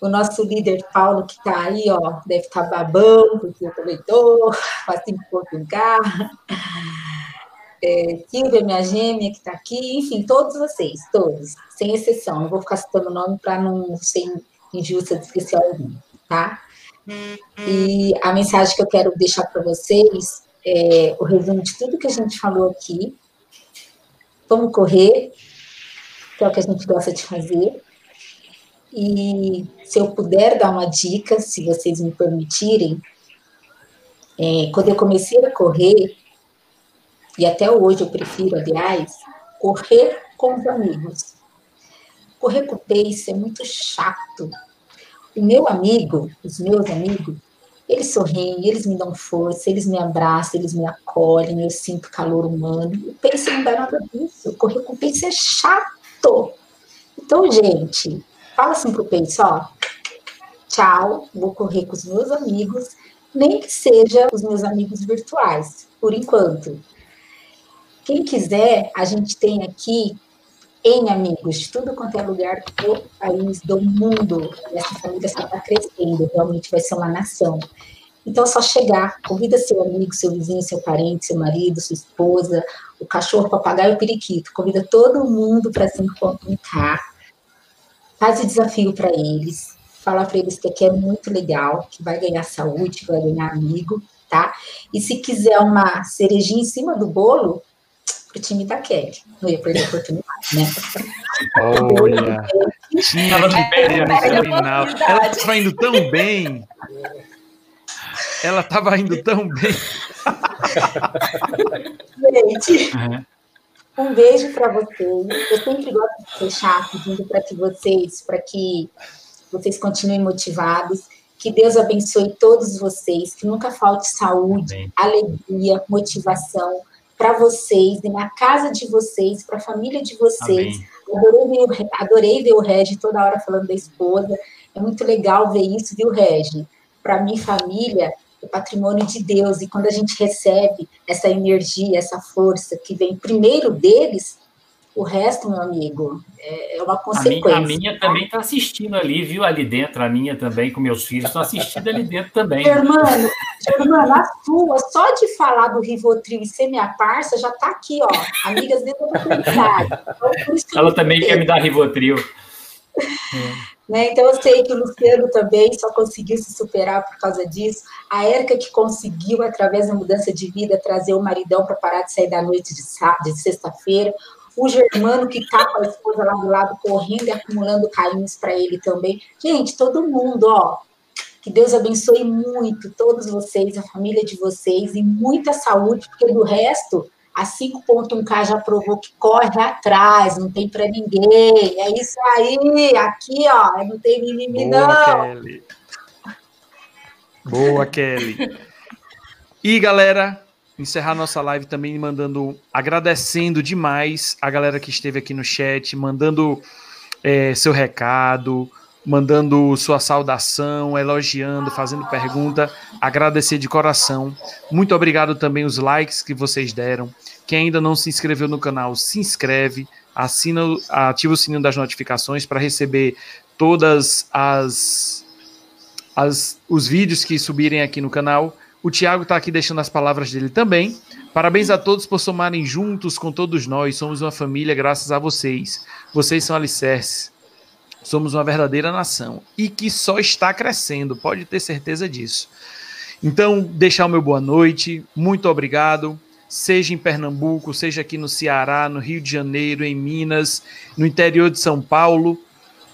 o nosso líder Paulo, que está aí, ó, deve estar tá babando, porque aproveitou, em carro. É, Silvia, minha gêmea, que está aqui, enfim, todos vocês, todos, sem exceção. Não vou ficar citando o nome para não ser injusta de esquecer tá? E a mensagem que eu quero deixar para vocês é o resumo de tudo que a gente falou aqui. Vamos correr, que é o que a gente gosta de fazer. E se eu puder dar uma dica, se vocês me permitirem, é, quando eu comecei a correr, e até hoje eu prefiro, aliás, correr com os amigos. Correr com o pace é muito chato. O meu amigo, os meus amigos, eles sorriem, eles me dão força, eles me abraçam, eles me acolhem, eu sinto calor humano. O pace não dá nada disso. Correr com o pace é chato. Então, gente, fala assim pro peito, ó, tchau, vou correr com os meus amigos, nem que seja os meus amigos virtuais, por enquanto. Quem quiser, a gente tem aqui em amigos de tudo quanto é lugar do país, do mundo. Essa família está crescendo, realmente vai ser uma nação. Então, é só chegar, convida seu amigo, seu vizinho, seu parente, seu marido, sua esposa, o cachorro, o papagaio, o periquito. Convida todo mundo para 5.1K. Faz o desafio para eles. Fala para eles que aqui é muito legal, que vai ganhar saúde, que vai ganhar amigo, tá? E se quiser uma cerejinha em cima do bolo, pro time da Kelly. Não ia perder a oportunidade, né? Olha, tinha que perder no final. Ela estava indo tão bem. Ela estava indo tão bem. Gente, uhum. Um beijo para vocês. Eu sempre gosto de fechar pedindo para que vocês, para que vocês continuem motivados. Que Deus abençoe todos vocês, que nunca falte saúde, Amém. alegria, motivação para vocês e na casa de vocês, para a família de vocês. Adorei ver, adorei ver o Regi toda hora falando da esposa. É muito legal ver isso, viu, Regi? Para minha família, é patrimônio de Deus. E quando a gente recebe essa energia, essa força que vem primeiro deles, o resto, meu amigo, é, é uma consequência. A minha, a minha também está assistindo ali, viu? Ali dentro, a minha também, com meus filhos, estão assistindo ali dentro também. Germano, Germano, a sua, só de falar do Rivotril e ser minha parça, já está aqui, ó. Amigas dentro da comunidade. Então, Ela também quer me dar Rivotril. É. *laughs* Né? Então, eu sei que o Luciano também só conseguiu se superar por causa disso. A Érica que conseguiu, através da mudança de vida, trazer o maridão para parar de sair da noite de, de sexta-feira. O Germano que está com a esposa lá do lado, correndo e acumulando carinhos para ele também. Gente, todo mundo, ó. Que Deus abençoe muito todos vocês, a família de vocês, e muita saúde, porque do resto a 5.1K já provou que corre atrás, não tem para ninguém. É isso aí, aqui, ó, não tem mimimi, Boa, não. Kelly. Boa, Kelly. E, galera, encerrar nossa live também mandando, agradecendo demais a galera que esteve aqui no chat, mandando é, seu recado, mandando sua saudação, elogiando, fazendo pergunta, agradecer de coração. Muito obrigado também os likes que vocês deram. Quem ainda não se inscreveu no canal, se inscreve, assina, ativa o sininho das notificações para receber todas as, as os vídeos que subirem aqui no canal. O Tiago está aqui deixando as palavras dele também. Parabéns a todos por somarem juntos com todos nós. Somos uma família graças a vocês. Vocês são alicerces. Somos uma verdadeira nação e que só está crescendo, pode ter certeza disso. Então, deixar o meu boa noite, muito obrigado. Seja em Pernambuco, seja aqui no Ceará, no Rio de Janeiro, em Minas, no interior de São Paulo,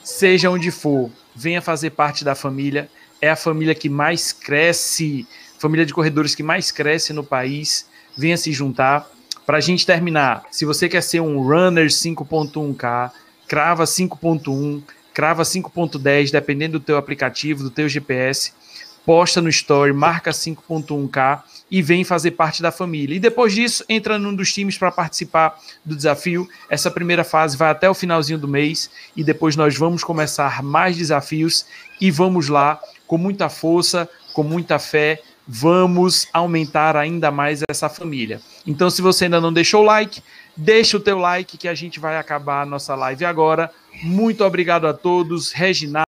seja onde for, venha fazer parte da família. É a família que mais cresce, família de corredores que mais cresce no país. Venha se juntar. Para a gente terminar, se você quer ser um runner 5.1K, crava 5.1, crava 5.10, dependendo do teu aplicativo, do teu GPS, posta no story, marca 5.1K e vem fazer parte da família. E depois disso, entra num dos times para participar do desafio. Essa primeira fase vai até o finalzinho do mês e depois nós vamos começar mais desafios e vamos lá com muita força, com muita fé, vamos aumentar ainda mais essa família. Então, se você ainda não deixou o like, Deixa o teu like que a gente vai acabar a nossa live agora. Muito obrigado a todos. Reginaldo,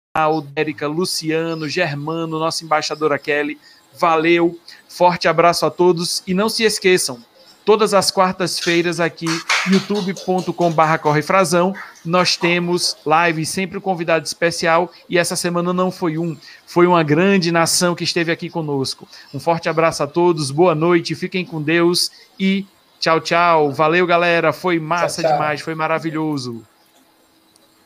Érica, Luciano, Germano, nossa embaixadora Kelly. Valeu. Forte abraço a todos e não se esqueçam, todas as quartas-feiras aqui, youtube.com.br correfrazão, nós temos live, sempre um convidado especial, e essa semana não foi um, foi uma grande nação que esteve aqui conosco. Um forte abraço a todos, boa noite, fiquem com Deus e Tchau, tchau. Valeu, galera. Foi massa tchau, tchau. demais, foi maravilhoso.